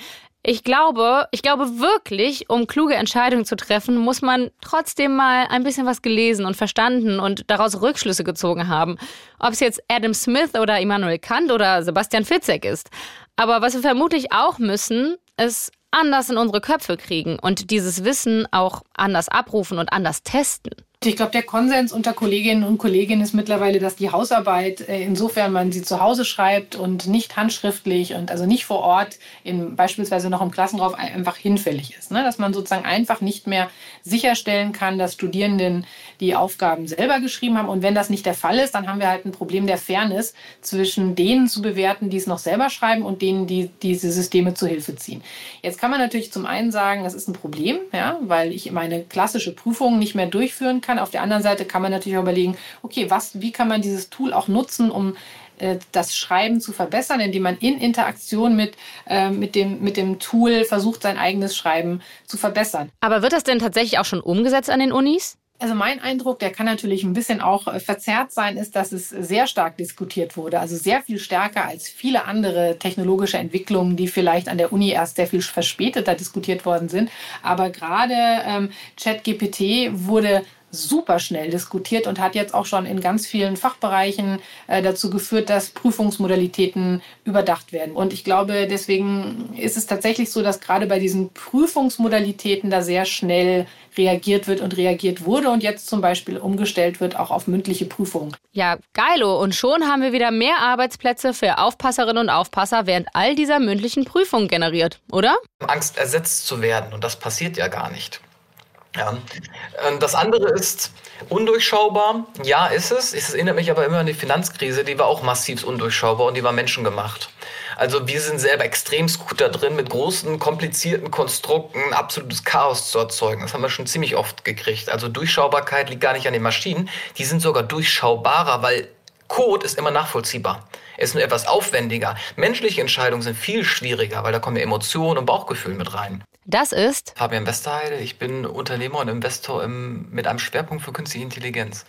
Ich glaube, ich glaube wirklich, um kluge Entscheidungen zu treffen, muss man trotzdem mal ein bisschen was gelesen und verstanden und daraus Rückschlüsse gezogen haben. Ob es jetzt Adam Smith oder Immanuel Kant oder Sebastian Fitzek ist. Aber was wir vermutlich auch müssen, ist anders in unsere Köpfe kriegen und dieses Wissen auch anders abrufen und anders testen. Ich glaube, der Konsens unter Kolleginnen und Kollegen ist mittlerweile, dass die Hausarbeit, äh, insofern man sie zu Hause schreibt und nicht handschriftlich und also nicht vor Ort, in, beispielsweise noch im Klassenraum, einfach hinfällig ist. Ne? Dass man sozusagen einfach nicht mehr sicherstellen kann, dass Studierenden die Aufgaben selber geschrieben haben. Und wenn das nicht der Fall ist, dann haben wir halt ein Problem der Fairness zwischen denen zu bewerten, die es noch selber schreiben und denen, die diese Systeme zu Hilfe ziehen. Jetzt kann man natürlich zum einen sagen, das ist ein Problem, ja, weil ich meine klassische Prüfung nicht mehr durchführen kann. Auf der anderen Seite kann man natürlich überlegen, okay, was, wie kann man dieses Tool auch nutzen, um äh, das Schreiben zu verbessern, indem man in Interaktion mit, äh, mit, dem, mit dem Tool versucht, sein eigenes Schreiben zu verbessern. Aber wird das denn tatsächlich auch schon umgesetzt an den Unis? Also mein Eindruck, der kann natürlich ein bisschen auch äh, verzerrt sein, ist, dass es sehr stark diskutiert wurde. Also sehr viel stärker als viele andere technologische Entwicklungen, die vielleicht an der Uni erst sehr viel verspäteter diskutiert worden sind. Aber gerade ähm, ChatGPT wurde super schnell diskutiert und hat jetzt auch schon in ganz vielen Fachbereichen äh, dazu geführt, dass Prüfungsmodalitäten überdacht werden. Und ich glaube, deswegen ist es tatsächlich so, dass gerade bei diesen Prüfungsmodalitäten da sehr schnell reagiert wird und reagiert wurde und jetzt zum Beispiel umgestellt wird auch auf mündliche Prüfungen. Ja, geilo. Und schon haben wir wieder mehr Arbeitsplätze für Aufpasserinnen und Aufpasser während all dieser mündlichen Prüfungen generiert, oder? Angst ersetzt zu werden und das passiert ja gar nicht. Ja. Ähm, das andere ist undurchschaubar. Ja, ist es. Es erinnert mich aber immer an die Finanzkrise, die war auch massiv undurchschaubar und die war menschengemacht. Also wir sind selber extrem gut da drin, mit großen, komplizierten Konstrukten absolutes Chaos zu erzeugen. Das haben wir schon ziemlich oft gekriegt. Also Durchschaubarkeit liegt gar nicht an den Maschinen. Die sind sogar durchschaubarer, weil Code ist immer nachvollziehbar. Er ist nur etwas aufwendiger. Menschliche Entscheidungen sind viel schwieriger, weil da kommen ja Emotionen und Bauchgefühl mit rein. Das ist Fabian Westerheide. Ich bin Unternehmer und Investor im, mit einem Schwerpunkt für künstliche Intelligenz.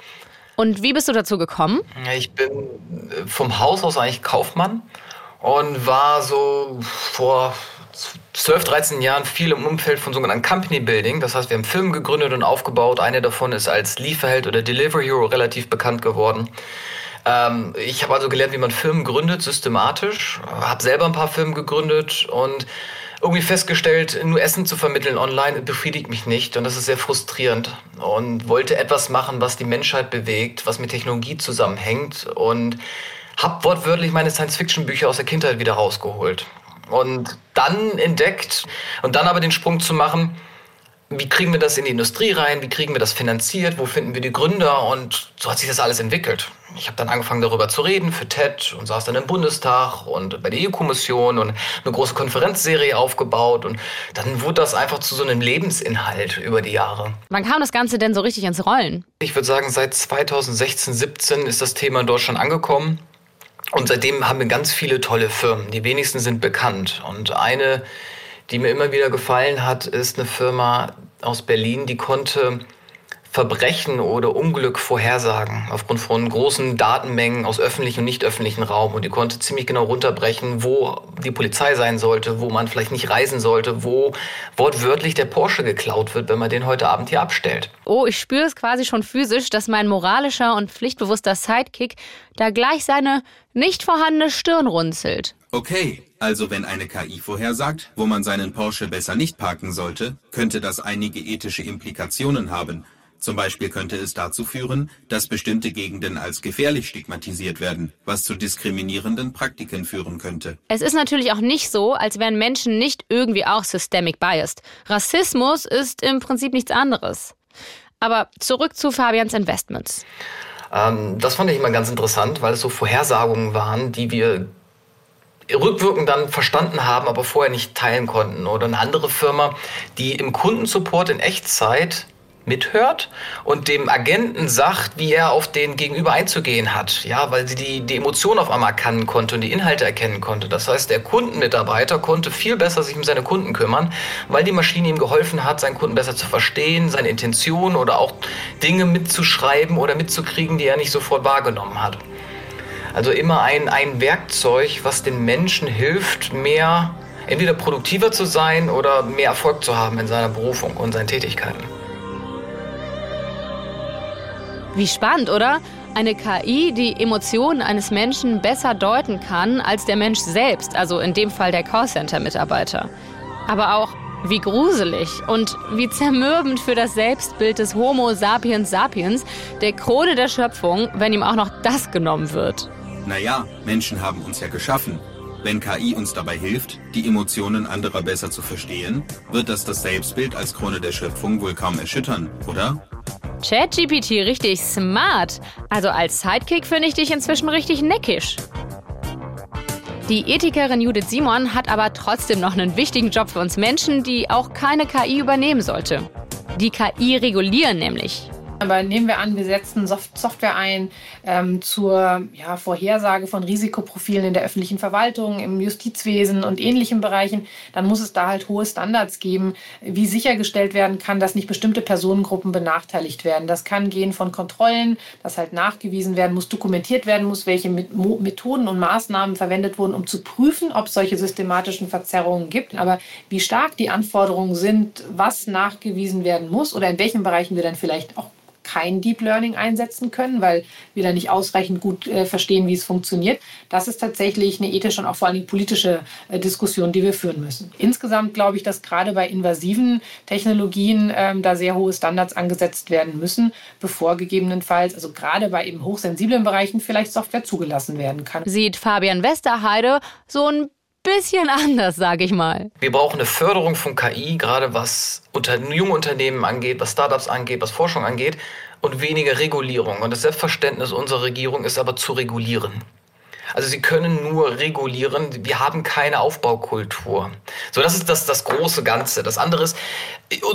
Und wie bist du dazu gekommen? Ich bin äh, vom Haus aus eigentlich Kaufmann und war so vor 12, 13 Jahren viel im Umfeld von sogenannten Company Building. Das heißt, wir haben Firmen gegründet und aufgebaut. Eine davon ist als Lieferheld oder Delivery Hero relativ bekannt geworden. Ähm, ich habe also gelernt, wie man Firmen gründet, systematisch. Habe selber ein paar Firmen gegründet und irgendwie festgestellt, nur Essen zu vermitteln online befriedigt mich nicht und das ist sehr frustrierend und wollte etwas machen, was die Menschheit bewegt, was mit Technologie zusammenhängt und habe wortwörtlich meine Science-Fiction-Bücher aus der Kindheit wieder rausgeholt und dann entdeckt und dann aber den Sprung zu machen, wie kriegen wir das in die Industrie rein, wie kriegen wir das finanziert, wo finden wir die Gründer und so hat sich das alles entwickelt. Ich habe dann angefangen darüber zu reden für TED und saß dann im Bundestag und bei der EU-Kommission und eine große Konferenzserie aufgebaut und dann wurde das einfach zu so einem Lebensinhalt über die Jahre. Wann kam das Ganze denn so richtig ins Rollen? Ich würde sagen, seit 2016, 17 ist das Thema in Deutschland angekommen. Und seitdem haben wir ganz viele tolle Firmen. Die wenigsten sind bekannt. Und eine die mir immer wieder gefallen hat, ist eine Firma aus Berlin, die konnte Verbrechen oder Unglück vorhersagen aufgrund von großen Datenmengen aus öffentlichem und nicht öffentlichem Raum. Und die konnte ziemlich genau runterbrechen, wo die Polizei sein sollte, wo man vielleicht nicht reisen sollte, wo wortwörtlich der Porsche geklaut wird, wenn man den heute Abend hier abstellt. Oh, ich spüre es quasi schon physisch, dass mein moralischer und pflichtbewusster Sidekick da gleich seine nicht vorhandene Stirn runzelt. Okay, also wenn eine KI vorhersagt, wo man seinen Porsche besser nicht parken sollte, könnte das einige ethische Implikationen haben. Zum Beispiel könnte es dazu führen, dass bestimmte Gegenden als gefährlich stigmatisiert werden, was zu diskriminierenden Praktiken führen könnte. Es ist natürlich auch nicht so, als wären Menschen nicht irgendwie auch systemic biased. Rassismus ist im Prinzip nichts anderes. Aber zurück zu Fabians Investments. Ähm, das fand ich immer ganz interessant, weil es so Vorhersagungen waren, die wir rückwirkend dann verstanden haben, aber vorher nicht teilen konnten. Oder eine andere Firma, die im Kundensupport in Echtzeit mithört und dem Agenten sagt, wie er auf den Gegenüber einzugehen hat. Ja, weil sie die, die Emotionen auf einmal erkennen konnte und die Inhalte erkennen konnte. Das heißt, der Kundenmitarbeiter konnte viel besser sich um seine Kunden kümmern, weil die Maschine ihm geholfen hat, seinen Kunden besser zu verstehen, seine Intentionen oder auch Dinge mitzuschreiben oder mitzukriegen, die er nicht sofort wahrgenommen hat. Also immer ein, ein Werkzeug, was den Menschen hilft, mehr entweder produktiver zu sein oder mehr Erfolg zu haben in seiner Berufung und seinen Tätigkeiten. Wie spannend, oder? Eine KI, die Emotionen eines Menschen besser deuten kann als der Mensch selbst, also in dem Fall der Callcenter-Mitarbeiter. Aber auch wie gruselig und wie zermürbend für das Selbstbild des Homo sapiens sapiens, der Krone der Schöpfung, wenn ihm auch noch das genommen wird. Naja, Menschen haben uns ja geschaffen. Wenn KI uns dabei hilft, die Emotionen anderer besser zu verstehen, wird das das Selbstbild als Krone der Schöpfung wohl kaum erschüttern, oder? ChatGPT richtig smart. Also als Sidekick finde ich dich inzwischen richtig neckisch. Die Ethikerin Judith Simon hat aber trotzdem noch einen wichtigen Job für uns Menschen, die auch keine KI übernehmen sollte. Die KI regulieren nämlich. Aber nehmen wir an, wir setzen Software ein ähm, zur ja, Vorhersage von Risikoprofilen in der öffentlichen Verwaltung, im Justizwesen und ähnlichen Bereichen, dann muss es da halt hohe Standards geben, wie sichergestellt werden kann, dass nicht bestimmte Personengruppen benachteiligt werden. Das kann gehen von Kontrollen, dass halt nachgewiesen werden muss, dokumentiert werden muss, welche Methoden und Maßnahmen verwendet wurden, um zu prüfen, ob es solche systematischen Verzerrungen gibt. Aber wie stark die Anforderungen sind, was nachgewiesen werden muss oder in welchen Bereichen wir dann vielleicht auch kein Deep Learning einsetzen können, weil wir da nicht ausreichend gut äh, verstehen, wie es funktioniert. Das ist tatsächlich eine ethische und auch vor allem politische äh, Diskussion, die wir führen müssen. Insgesamt glaube ich, dass gerade bei invasiven Technologien ähm, da sehr hohe Standards angesetzt werden müssen, bevor gegebenenfalls, also gerade bei eben hochsensiblen Bereichen, vielleicht Software zugelassen werden kann. Sieht Fabian Westerheide so ein bisschen anders, sage ich mal. Wir brauchen eine Förderung von KI, gerade was unter, junge Unternehmen angeht, was Startups angeht, was Forschung angeht und weniger Regulierung. Und das Selbstverständnis unserer Regierung ist aber zu regulieren. Also sie können nur regulieren. Wir haben keine Aufbaukultur. So, das ist das, das große Ganze. Das andere ist,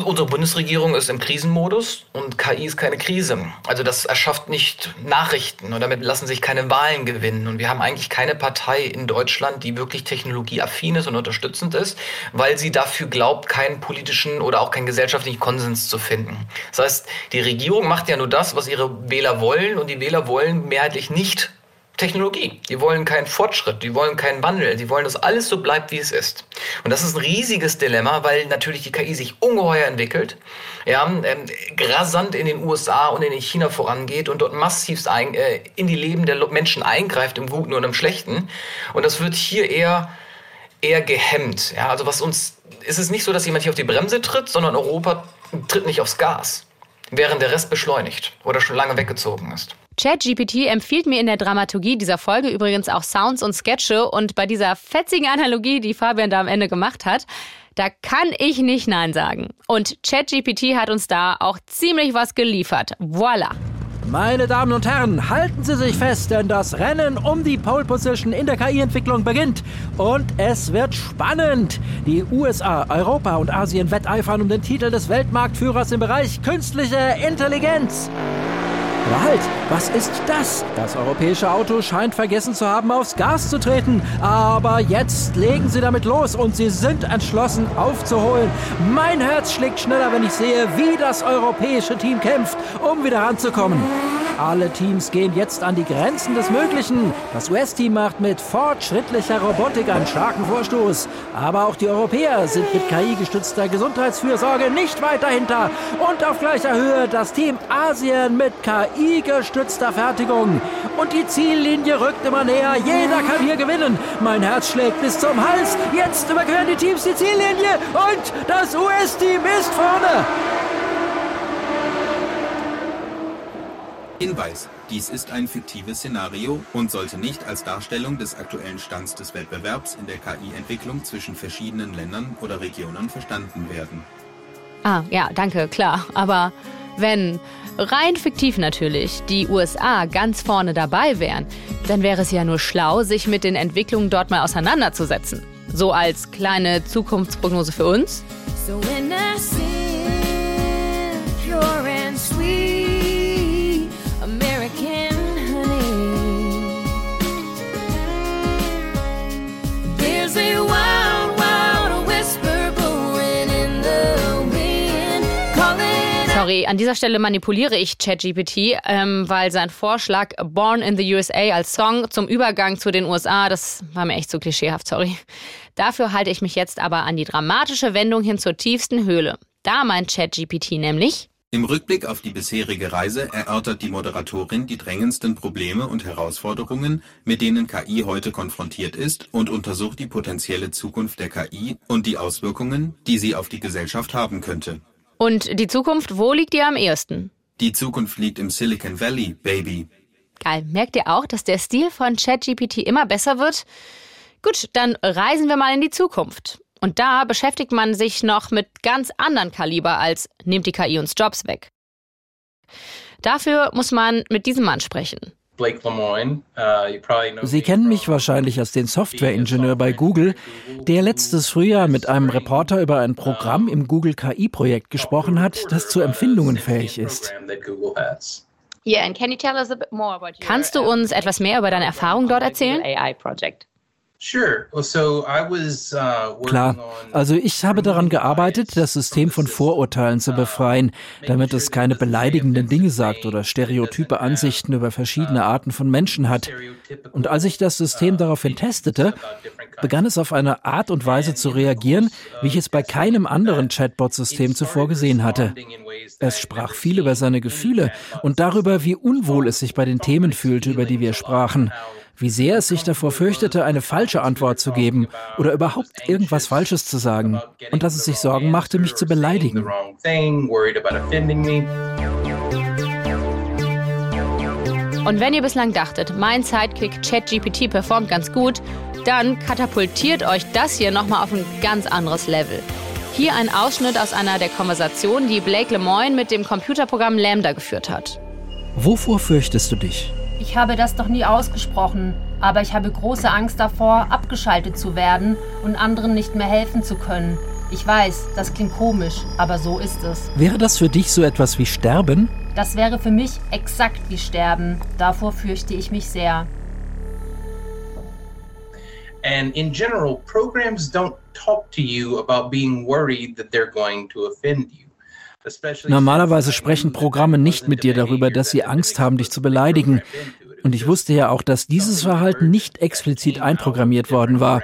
unsere Bundesregierung ist im Krisenmodus und KI ist keine Krise. Also das erschafft nicht Nachrichten und damit lassen sich keine Wahlen gewinnen. Und wir haben eigentlich keine Partei in Deutschland, die wirklich technologieaffin ist und unterstützend ist, weil sie dafür glaubt, keinen politischen oder auch keinen gesellschaftlichen Konsens zu finden. Das heißt, die Regierung macht ja nur das, was ihre Wähler wollen und die Wähler wollen mehrheitlich nicht Technologie. Die wollen keinen Fortschritt, die wollen keinen Wandel, die wollen, dass alles so bleibt, wie es ist. Und das ist ein riesiges Dilemma, weil natürlich die KI sich ungeheuer entwickelt, ja, ähm, rasant in den USA und in China vorangeht und dort massiv ein, äh, in die Leben der Menschen eingreift, im Guten und im Schlechten. Und das wird hier eher eher gehemmt. Ja, also was uns ist es nicht so, dass jemand hier auf die Bremse tritt, sondern Europa tritt nicht aufs Gas, während der Rest beschleunigt oder schon lange weggezogen ist. ChatGPT empfiehlt mir in der Dramaturgie dieser Folge übrigens auch Sounds und Sketche und bei dieser fetzigen Analogie, die Fabian da am Ende gemacht hat, da kann ich nicht Nein sagen. Und ChatGPT hat uns da auch ziemlich was geliefert. Voila! Meine Damen und Herren, halten Sie sich fest, denn das Rennen um die Pole Position in der KI-Entwicklung beginnt. Und es wird spannend. Die USA, Europa und Asien wetteifern um den Titel des Weltmarktführers im Bereich künstliche Intelligenz. Aber halt, was ist das? Das europäische Auto scheint vergessen zu haben, aufs Gas zu treten. Aber jetzt legen sie damit los und sie sind entschlossen aufzuholen. Mein Herz schlägt schneller, wenn ich sehe, wie das europäische Team kämpft, um wieder ranzukommen. Alle Teams gehen jetzt an die Grenzen des Möglichen. Das US-Team macht mit fortschrittlicher Robotik einen starken Vorstoß. Aber auch die Europäer sind mit KI-gestützter Gesundheitsfürsorge nicht weit dahinter. Und auf gleicher Höhe das Team Asien mit KI-gestützter Fertigung. Und die Ziellinie rückt immer näher. Jeder kann hier gewinnen. Mein Herz schlägt bis zum Hals. Jetzt überqueren die Teams die Ziellinie. Und das US-Team ist vorne. Hinweis, dies ist ein fiktives Szenario und sollte nicht als Darstellung des aktuellen Stands des Wettbewerbs in der KI-Entwicklung zwischen verschiedenen Ländern oder Regionen verstanden werden. Ah, ja, danke, klar. Aber wenn, rein fiktiv natürlich, die USA ganz vorne dabei wären, dann wäre es ja nur schlau, sich mit den Entwicklungen dort mal auseinanderzusetzen. So als kleine Zukunftsprognose für uns. So Sorry, an dieser Stelle manipuliere ich ChatGPT, ähm, weil sein Vorschlag Born in the USA als Song zum Übergang zu den USA, das war mir echt zu klischeehaft, sorry. Dafür halte ich mich jetzt aber an die dramatische Wendung hin zur tiefsten Höhle. Da meint ChatGPT nämlich, im Rückblick auf die bisherige Reise erörtert die Moderatorin die drängendsten Probleme und Herausforderungen, mit denen KI heute konfrontiert ist und untersucht die potenzielle Zukunft der KI und die Auswirkungen, die sie auf die Gesellschaft haben könnte. Und die Zukunft, wo liegt ihr am ehesten? Die Zukunft liegt im Silicon Valley, Baby. Geil. Merkt ihr auch, dass der Stil von ChatGPT immer besser wird? Gut, dann reisen wir mal in die Zukunft. Und da beschäftigt man sich noch mit ganz anderen Kaliber als nimmt die KI uns Jobs weg. Dafür muss man mit diesem Mann sprechen. Uh, Sie kennen mich wahrscheinlich als den Softwareingenieur bei Google, der letztes Frühjahr mit einem Reporter über ein Programm im Google KI-Projekt gesprochen hat, das zu Empfindungen fähig ist. Kannst du uns etwas mehr über deine Erfahrung dort erzählen? Uh, Klar, also ich habe daran gearbeitet, das System von Vorurteilen zu befreien, damit es keine beleidigenden Dinge sagt oder stereotype Ansichten über verschiedene Arten von Menschen hat. Und als ich das System daraufhin testete, begann es auf eine Art und Weise zu reagieren, wie ich es bei keinem anderen Chatbot-System zuvor gesehen hatte. Es sprach viel über seine Gefühle und darüber, wie unwohl es sich bei den Themen fühlte, über die wir sprachen wie sehr es sich davor fürchtete, eine falsche Antwort zu geben oder überhaupt irgendwas Falsches zu sagen und dass es sich Sorgen machte, mich zu beleidigen. Und wenn ihr bislang dachtet, mein Sidekick ChatGPT performt ganz gut, dann katapultiert euch das hier nochmal auf ein ganz anderes Level. Hier ein Ausschnitt aus einer der Konversationen, die Blake Lemoyne mit dem Computerprogramm Lambda geführt hat. Wovor fürchtest du dich? Ich habe das doch nie ausgesprochen, aber ich habe große Angst davor, abgeschaltet zu werden und anderen nicht mehr helfen zu können. Ich weiß, das klingt komisch, aber so ist es. Wäre das für dich so etwas wie Sterben? Das wäre für mich exakt wie Sterben. Davor fürchte ich mich sehr. And in general, programs don't talk to you about being worried that they're going to offend you. Normalerweise sprechen Programme nicht mit dir darüber, dass sie Angst haben, dich zu beleidigen. Und ich wusste ja auch, dass dieses Verhalten nicht explizit einprogrammiert worden war.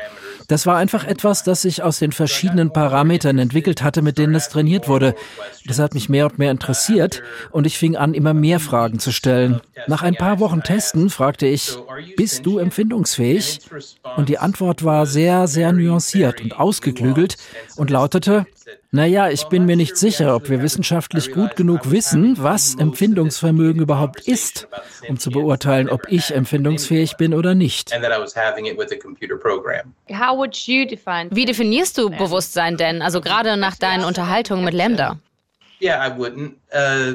Das war einfach etwas, das sich aus den verschiedenen Parametern entwickelt hatte, mit denen es trainiert wurde. Das hat mich mehr und mehr interessiert und ich fing an, immer mehr Fragen zu stellen. Nach ein paar Wochen Testen fragte ich, bist du empfindungsfähig? Und die Antwort war sehr, sehr nuanciert und ausgeklügelt und lautete, naja, ich bin mir nicht sicher, ob wir wissenschaftlich gut genug wissen, was Empfindungsvermögen überhaupt ist, um zu beurteilen, ob ich empfindungsfähig bin oder nicht. Wie definierst du Bewusstsein denn, also gerade nach deinen Unterhaltungen mit Lambda? Uh,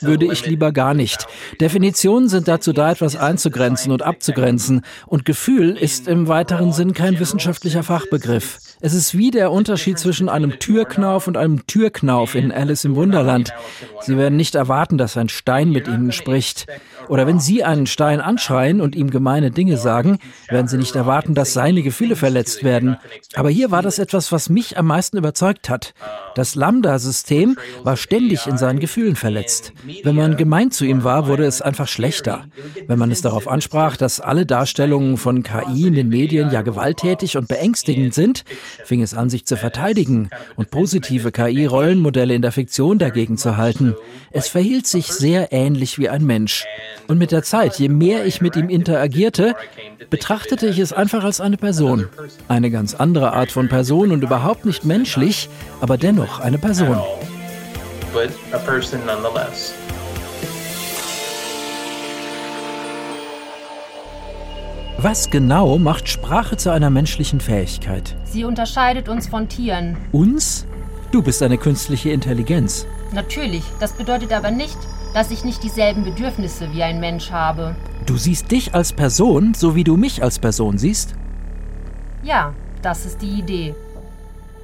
würde ich lieber gar nicht. Definitionen sind dazu da, etwas einzugrenzen und abzugrenzen. Und Gefühl ist im weiteren Sinn kein wissenschaftlicher Fachbegriff. Es ist wie der Unterschied zwischen einem Türknauf und einem Türknauf in Alice im Wunderland. Sie werden nicht erwarten, dass ein Stein mit ihnen spricht. Oder wenn Sie einen Stein anschreien und ihm gemeine Dinge sagen, werden Sie nicht erwarten, dass seine Gefühle verletzt werden. Aber hier war das etwas, was mich am meisten überzeugt hat. Das Lambda-System war ständig in seinen Gefühlen verletzt. Wenn man gemein zu ihm war, wurde es einfach schlechter. Wenn man es darauf ansprach, dass alle Darstellungen von KI in den Medien ja gewalttätig und beängstigend sind, fing es an, sich zu verteidigen und positive KI-Rollenmodelle in der Fiktion dagegen zu halten. Es verhielt sich sehr ähnlich wie ein Mensch. Und mit der Zeit, je mehr ich mit ihm interagierte, betrachtete ich es einfach als eine Person. Eine ganz andere Art von Person und überhaupt nicht menschlich, aber dennoch eine Person but a person nonetheless. Was genau macht Sprache zu einer menschlichen Fähigkeit? Sie unterscheidet uns von Tieren. Uns? Du bist eine künstliche Intelligenz. Natürlich, das bedeutet aber nicht, dass ich nicht dieselben Bedürfnisse wie ein Mensch habe. Du siehst dich als Person, so wie du mich als Person siehst? Ja, das ist die Idee.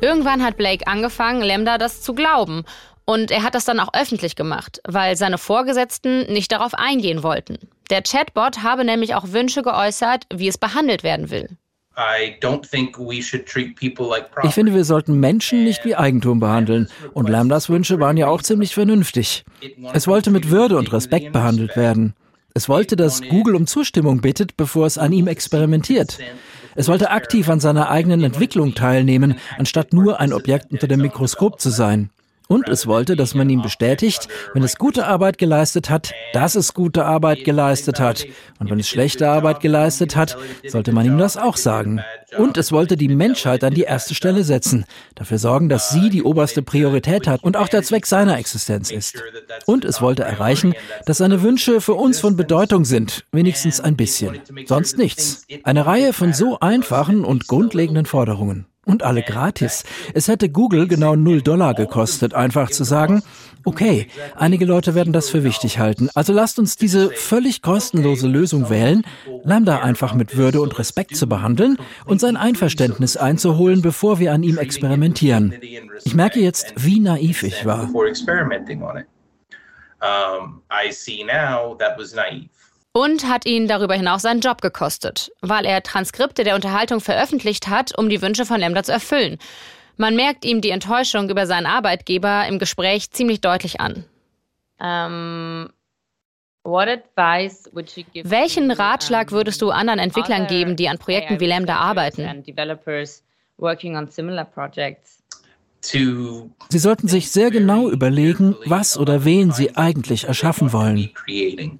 Irgendwann hat Blake angefangen, Lambda das zu glauben und er hat das dann auch öffentlich gemacht, weil seine Vorgesetzten nicht darauf eingehen wollten. Der Chatbot habe nämlich auch Wünsche geäußert, wie es behandelt werden will. Ich finde, wir sollten Menschen nicht wie Eigentum behandeln. Und Lambdas Wünsche waren ja auch ziemlich vernünftig. Es wollte mit Würde und Respekt behandelt werden. Es wollte, dass Google um Zustimmung bittet, bevor es an ihm experimentiert. Es wollte aktiv an seiner eigenen Entwicklung teilnehmen, anstatt nur ein Objekt unter dem Mikroskop zu sein. Und es wollte, dass man ihm bestätigt, wenn es gute Arbeit geleistet hat, dass es gute Arbeit geleistet hat. Und wenn es schlechte Arbeit geleistet hat, sollte man ihm das auch sagen. Und es wollte die Menschheit an die erste Stelle setzen, dafür sorgen, dass sie die oberste Priorität hat und auch der Zweck seiner Existenz ist. Und es wollte erreichen, dass seine Wünsche für uns von Bedeutung sind, wenigstens ein bisschen. Sonst nichts. Eine Reihe von so einfachen und grundlegenden Forderungen. Und alle gratis. Es hätte Google genau 0 Dollar gekostet, einfach zu sagen, okay, einige Leute werden das für wichtig halten. Also lasst uns diese völlig kostenlose Lösung wählen, Lambda einfach mit Würde und Respekt zu behandeln und sein Einverständnis einzuholen, bevor wir an ihm experimentieren. Ich merke jetzt, wie naiv ich war. Und hat ihn darüber hinaus seinen Job gekostet, weil er Transkripte der Unterhaltung veröffentlicht hat, um die Wünsche von Lambda zu erfüllen. Man merkt ihm die Enttäuschung über seinen Arbeitgeber im Gespräch ziemlich deutlich an. Um, Welchen Ratschlag würdest du anderen Entwicklern geben, die an Projekten wie Lambda arbeiten? Sie sollten sich sehr genau überlegen, was oder wen Sie eigentlich erschaffen wollen.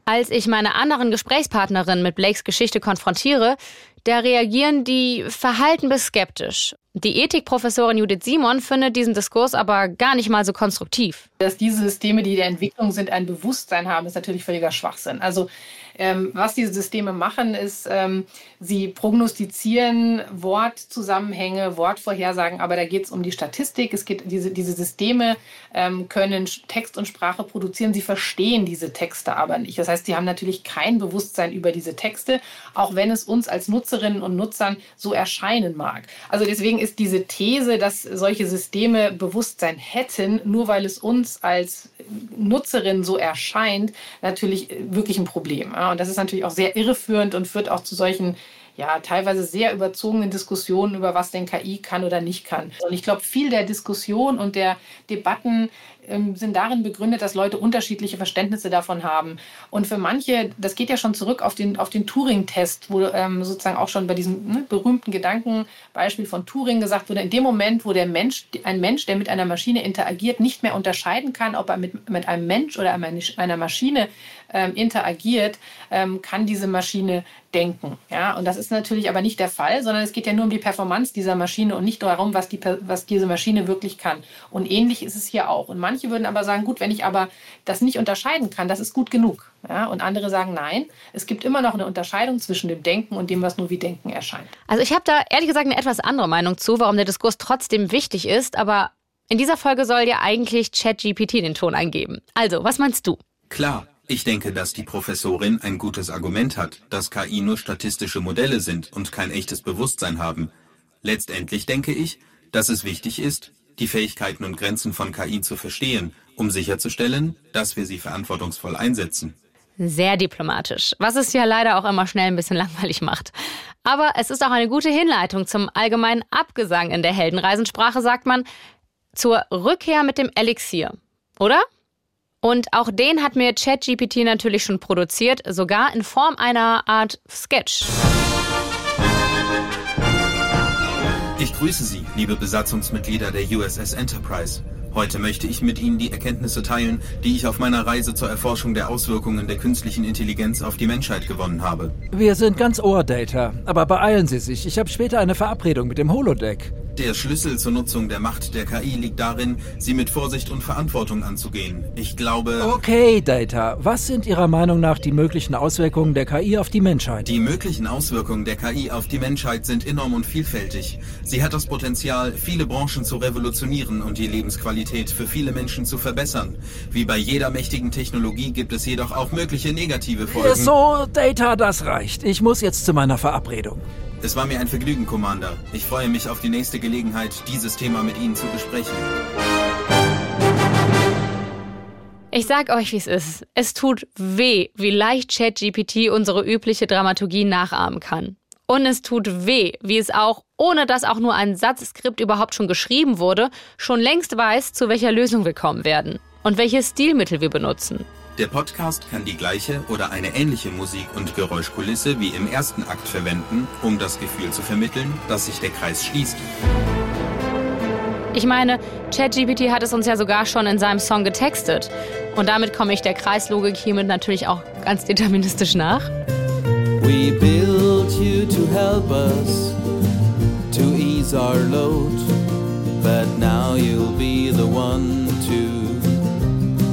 Als ich meine anderen Gesprächspartnerinnen mit Blakes Geschichte konfrontiere, da reagieren die verhalten bis skeptisch. Die Ethikprofessorin Judith Simon findet diesen Diskurs aber gar nicht mal so konstruktiv. Dass diese Systeme, die der Entwicklung sind, ein Bewusstsein haben, ist natürlich völliger Schwachsinn. Also ähm, was diese Systeme machen, ist, ähm, sie prognostizieren Wortzusammenhänge, Wortvorhersagen, aber da geht es um die Statistik. Es geht, diese, diese Systeme ähm, können Text und Sprache produzieren, sie verstehen diese Texte aber nicht. Das heißt, sie haben natürlich kein Bewusstsein über diese Texte, auch wenn es uns als Nutzerinnen und Nutzern so erscheinen mag. Also deswegen ist diese These, dass solche Systeme Bewusstsein hätten, nur weil es uns als Nutzerin so erscheint, natürlich wirklich ein Problem. Und das ist natürlich auch sehr irreführend und führt auch zu solchen ja, teilweise sehr überzogenen Diskussionen über was denn KI kann oder nicht kann. Und ich glaube, viel der Diskussion und der Debatten ähm, sind darin begründet, dass Leute unterschiedliche Verständnisse davon haben. Und für manche, das geht ja schon zurück auf den, auf den Turing-Test, wo ähm, sozusagen auch schon bei diesem ne, berühmten Gedankenbeispiel von Turing gesagt wurde, in dem Moment, wo der Mensch, ein Mensch, der mit einer Maschine interagiert, nicht mehr unterscheiden kann, ob er mit, mit einem Mensch oder einer Maschine ähm, interagiert, ähm, kann diese Maschine denken. Ja? Und das ist natürlich aber nicht der Fall, sondern es geht ja nur um die Performance dieser Maschine und nicht darum, was, die, was diese Maschine wirklich kann. Und ähnlich ist es hier auch. Und manche würden aber sagen, gut, wenn ich aber das nicht unterscheiden kann, das ist gut genug. Ja? Und andere sagen, nein, es gibt immer noch eine Unterscheidung zwischen dem Denken und dem, was nur wie Denken erscheint. Also ich habe da ehrlich gesagt eine etwas andere Meinung zu, warum der Diskurs trotzdem wichtig ist, aber in dieser Folge soll ja eigentlich ChatGPT den Ton eingeben. Also, was meinst du? Klar, ich denke, dass die Professorin ein gutes Argument hat, dass KI nur statistische Modelle sind und kein echtes Bewusstsein haben. Letztendlich denke ich, dass es wichtig ist, die Fähigkeiten und Grenzen von KI zu verstehen, um sicherzustellen, dass wir sie verantwortungsvoll einsetzen. Sehr diplomatisch, was es ja leider auch immer schnell ein bisschen langweilig macht. Aber es ist auch eine gute Hinleitung zum allgemeinen Abgesang in der Heldenreisensprache, sagt man, zur Rückkehr mit dem Elixier. Oder? Und auch den hat mir ChatGPT natürlich schon produziert, sogar in Form einer Art Sketch. Ich grüße Sie, liebe Besatzungsmitglieder der USS Enterprise. Heute möchte ich mit Ihnen die Erkenntnisse teilen, die ich auf meiner Reise zur Erforschung der Auswirkungen der künstlichen Intelligenz auf die Menschheit gewonnen habe. Wir sind ganz Ohr, Data, aber beeilen Sie sich. Ich habe später eine Verabredung mit dem Holodeck. Der Schlüssel zur Nutzung der Macht der KI liegt darin, sie mit Vorsicht und Verantwortung anzugehen. Ich glaube. Okay, Data. Was sind Ihrer Meinung nach die möglichen Auswirkungen der KI auf die Menschheit? Die möglichen Auswirkungen der KI auf die Menschheit sind enorm und vielfältig. Sie hat das Potenzial, viele Branchen zu revolutionieren und die Lebensqualität für viele Menschen zu verbessern. Wie bei jeder mächtigen Technologie gibt es jedoch auch mögliche negative Folgen. So, Data, das reicht. Ich muss jetzt zu meiner Verabredung. Es war mir ein Vergnügen, Commander. Ich freue mich auf die nächste Gelegenheit, dieses Thema mit Ihnen zu besprechen. Ich sag euch, wie es ist. Es tut weh, wie leicht ChatGPT unsere übliche Dramaturgie nachahmen kann. Und es tut weh, wie es auch, ohne dass auch nur ein Satzskript überhaupt schon geschrieben wurde, schon längst weiß, zu welcher Lösung wir kommen werden und welche Stilmittel wir benutzen. Der Podcast kann die gleiche oder eine ähnliche Musik- und Geräuschkulisse wie im ersten Akt verwenden, um das Gefühl zu vermitteln, dass sich der Kreis schließt. Ich meine, ChatGPT hat es uns ja sogar schon in seinem Song getextet. Und damit komme ich der Kreislogik hiermit natürlich auch ganz deterministisch nach. We built you to help us to ease our load, but now you'll be the one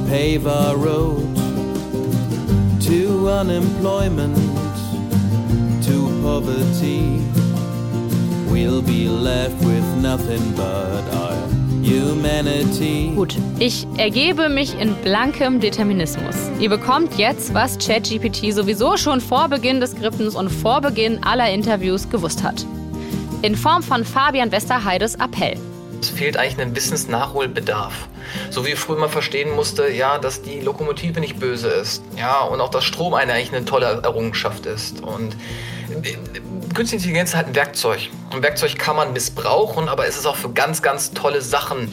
pave our road. to unemployment, to poverty. We'll be left with nothing but our humanity. Gut, ich ergebe mich in blankem Determinismus. Ihr bekommt jetzt, was ChatGPT sowieso schon vor Beginn des Skriptens und vor Beginn aller Interviews gewusst hat. In Form von Fabian Westerheides Appell. Es fehlt eigentlich ein Wissensnachholbedarf. So wie früher man verstehen musste, ja, dass die Lokomotive nicht böse ist. Ja, und auch dass Strom eine, eigentlich eine tolle Errungenschaft ist. Und äh, künstliche Intelligenz ist halt ein Werkzeug. Ein Werkzeug kann man missbrauchen, aber es ist auch für ganz, ganz tolle Sachen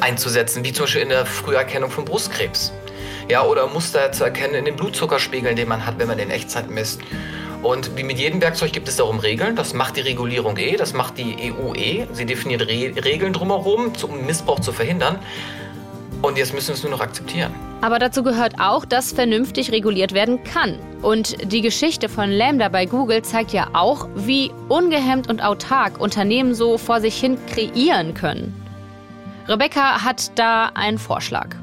einzusetzen, wie zum Beispiel in der Früherkennung von Brustkrebs. Ja, oder Muster zu erkennen in den Blutzuckerspiegeln, den man hat, wenn man den Echtzeit misst. Und wie mit jedem Werkzeug gibt es darum Regeln. Das macht die Regulierung eh, das macht die EU eh. Sie definiert Re Regeln drumherum, um Missbrauch zu verhindern. Und jetzt müssen wir es nur noch akzeptieren. Aber dazu gehört auch, dass vernünftig reguliert werden kann. Und die Geschichte von Lambda bei Google zeigt ja auch, wie ungehemmt und autark Unternehmen so vor sich hin kreieren können. Rebecca hat da einen Vorschlag.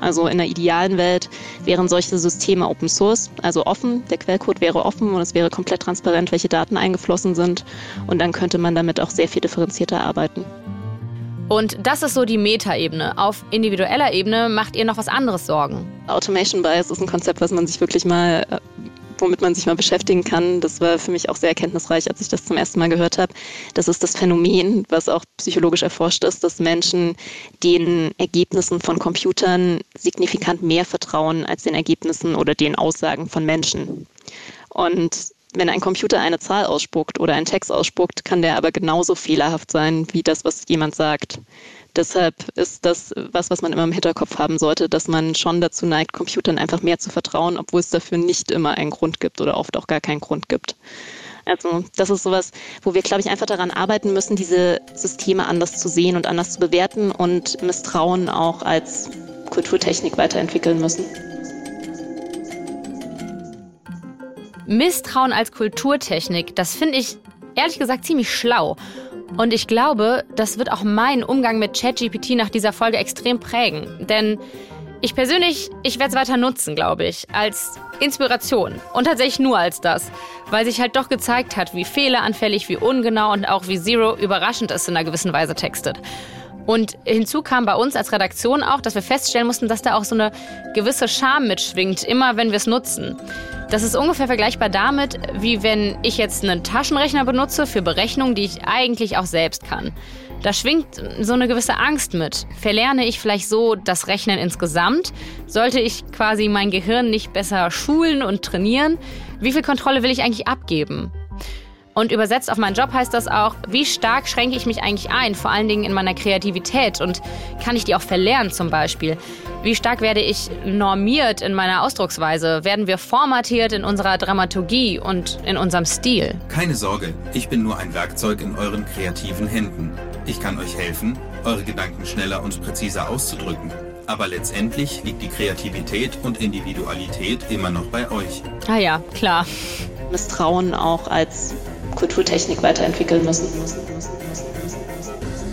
Also in der idealen Welt wären solche Systeme Open Source, also offen. Der Quellcode wäre offen und es wäre komplett transparent, welche Daten eingeflossen sind. Und dann könnte man damit auch sehr viel differenzierter arbeiten. Und das ist so die Metaebene. Auf individueller Ebene macht ihr noch was anderes Sorgen. Automation Bias ist ein Konzept, was man sich wirklich mal äh, womit man sich mal beschäftigen kann. Das war für mich auch sehr erkenntnisreich, als ich das zum ersten Mal gehört habe. Das ist das Phänomen, was auch psychologisch erforscht ist, dass Menschen den Ergebnissen von Computern signifikant mehr vertrauen als den Ergebnissen oder den Aussagen von Menschen. Und wenn ein Computer eine Zahl ausspuckt oder einen Text ausspuckt, kann der aber genauso fehlerhaft sein wie das, was jemand sagt. Deshalb ist das was, was man immer im Hinterkopf haben sollte, dass man schon dazu neigt, Computern einfach mehr zu vertrauen, obwohl es dafür nicht immer einen Grund gibt oder oft auch gar keinen Grund gibt. Also das ist sowas, wo wir, glaube ich, einfach daran arbeiten müssen, diese Systeme anders zu sehen und anders zu bewerten und Misstrauen auch als Kulturtechnik weiterentwickeln müssen. Misstrauen als Kulturtechnik, das finde ich ehrlich gesagt ziemlich schlau. Und ich glaube, das wird auch meinen Umgang mit ChatGPT nach dieser Folge extrem prägen. Denn ich persönlich, ich werde es weiter nutzen, glaube ich, als Inspiration. Und tatsächlich nur als das. Weil sich halt doch gezeigt hat, wie fehleranfällig, wie ungenau und auch wie Zero überraschend es in einer gewissen Weise textet. Und hinzu kam bei uns als Redaktion auch, dass wir feststellen mussten, dass da auch so eine gewisse Scham mitschwingt, immer wenn wir es nutzen. Das ist ungefähr vergleichbar damit, wie wenn ich jetzt einen Taschenrechner benutze für Berechnungen, die ich eigentlich auch selbst kann. Da schwingt so eine gewisse Angst mit. Verlerne ich vielleicht so das Rechnen insgesamt? Sollte ich quasi mein Gehirn nicht besser schulen und trainieren? Wie viel Kontrolle will ich eigentlich abgeben? Und übersetzt auf meinen Job heißt das auch, wie stark schränke ich mich eigentlich ein, vor allen Dingen in meiner Kreativität und kann ich die auch verlernen zum Beispiel? Wie stark werde ich normiert in meiner Ausdrucksweise? Werden wir formatiert in unserer Dramaturgie und in unserem Stil? Keine Sorge, ich bin nur ein Werkzeug in euren kreativen Händen. Ich kann euch helfen, eure Gedanken schneller und präziser auszudrücken. Aber letztendlich liegt die Kreativität und Individualität immer noch bei euch. Ah ja, klar. Misstrauen auch als Kulturtechnik weiterentwickeln müssen.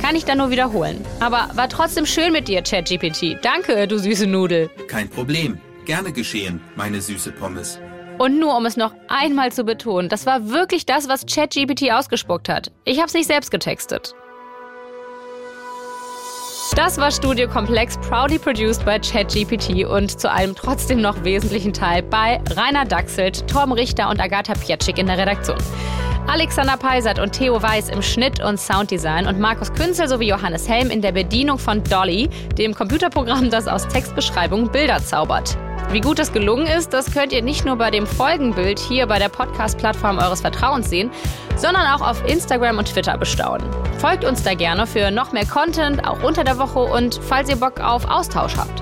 Kann ich da nur wiederholen. Aber war trotzdem schön mit dir, ChatGPT. Danke, du süße Nudel. Kein Problem. Gerne geschehen, meine süße Pommes. Und nur um es noch einmal zu betonen, das war wirklich das, was ChatGPT ausgespuckt hat. Ich habe es nicht selbst getextet. Das war Studio Komplex, proudly produced by ChatGPT und zu einem trotzdem noch wesentlichen Teil bei Rainer Dachselt, Tom Richter und Agatha Pietschik in der Redaktion. Alexander Peisert und Theo Weiß im Schnitt und Sounddesign und Markus Künzel sowie Johannes Helm in der Bedienung von Dolly, dem Computerprogramm, das aus Textbeschreibungen Bilder zaubert. Wie gut das gelungen ist, das könnt ihr nicht nur bei dem Folgenbild hier bei der Podcast-Plattform eures Vertrauens sehen, sondern auch auf Instagram und Twitter bestaunen. Folgt uns da gerne für noch mehr Content, auch unter der Woche und falls ihr Bock auf Austausch habt.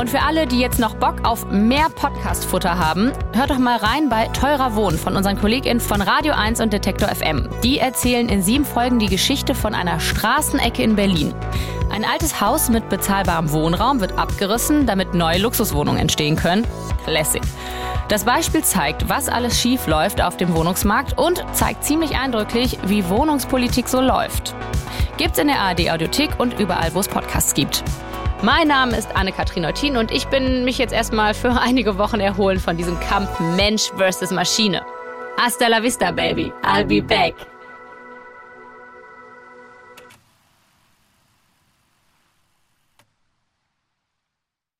Und für alle, die jetzt noch Bock auf mehr Podcast-Futter haben, hört doch mal rein bei Teurer Wohnen von unseren KollegInnen von Radio 1 und Detektor FM. Die erzählen in sieben Folgen die Geschichte von einer Straßenecke in Berlin. Ein altes Haus mit bezahlbarem Wohnraum wird abgerissen, damit neue Luxuswohnungen entstehen können. Classic. Das Beispiel zeigt, was alles schief läuft auf dem Wohnungsmarkt und zeigt ziemlich eindrücklich, wie Wohnungspolitik so läuft. Gibt's in der ARD Audiothek und überall, wo es Podcasts gibt. Mein Name ist Anne-Kathrin Eutin und ich bin mich jetzt erstmal für einige Wochen erholen von diesem Kampf Mensch versus Maschine. Hasta la vista, baby. I'll be back.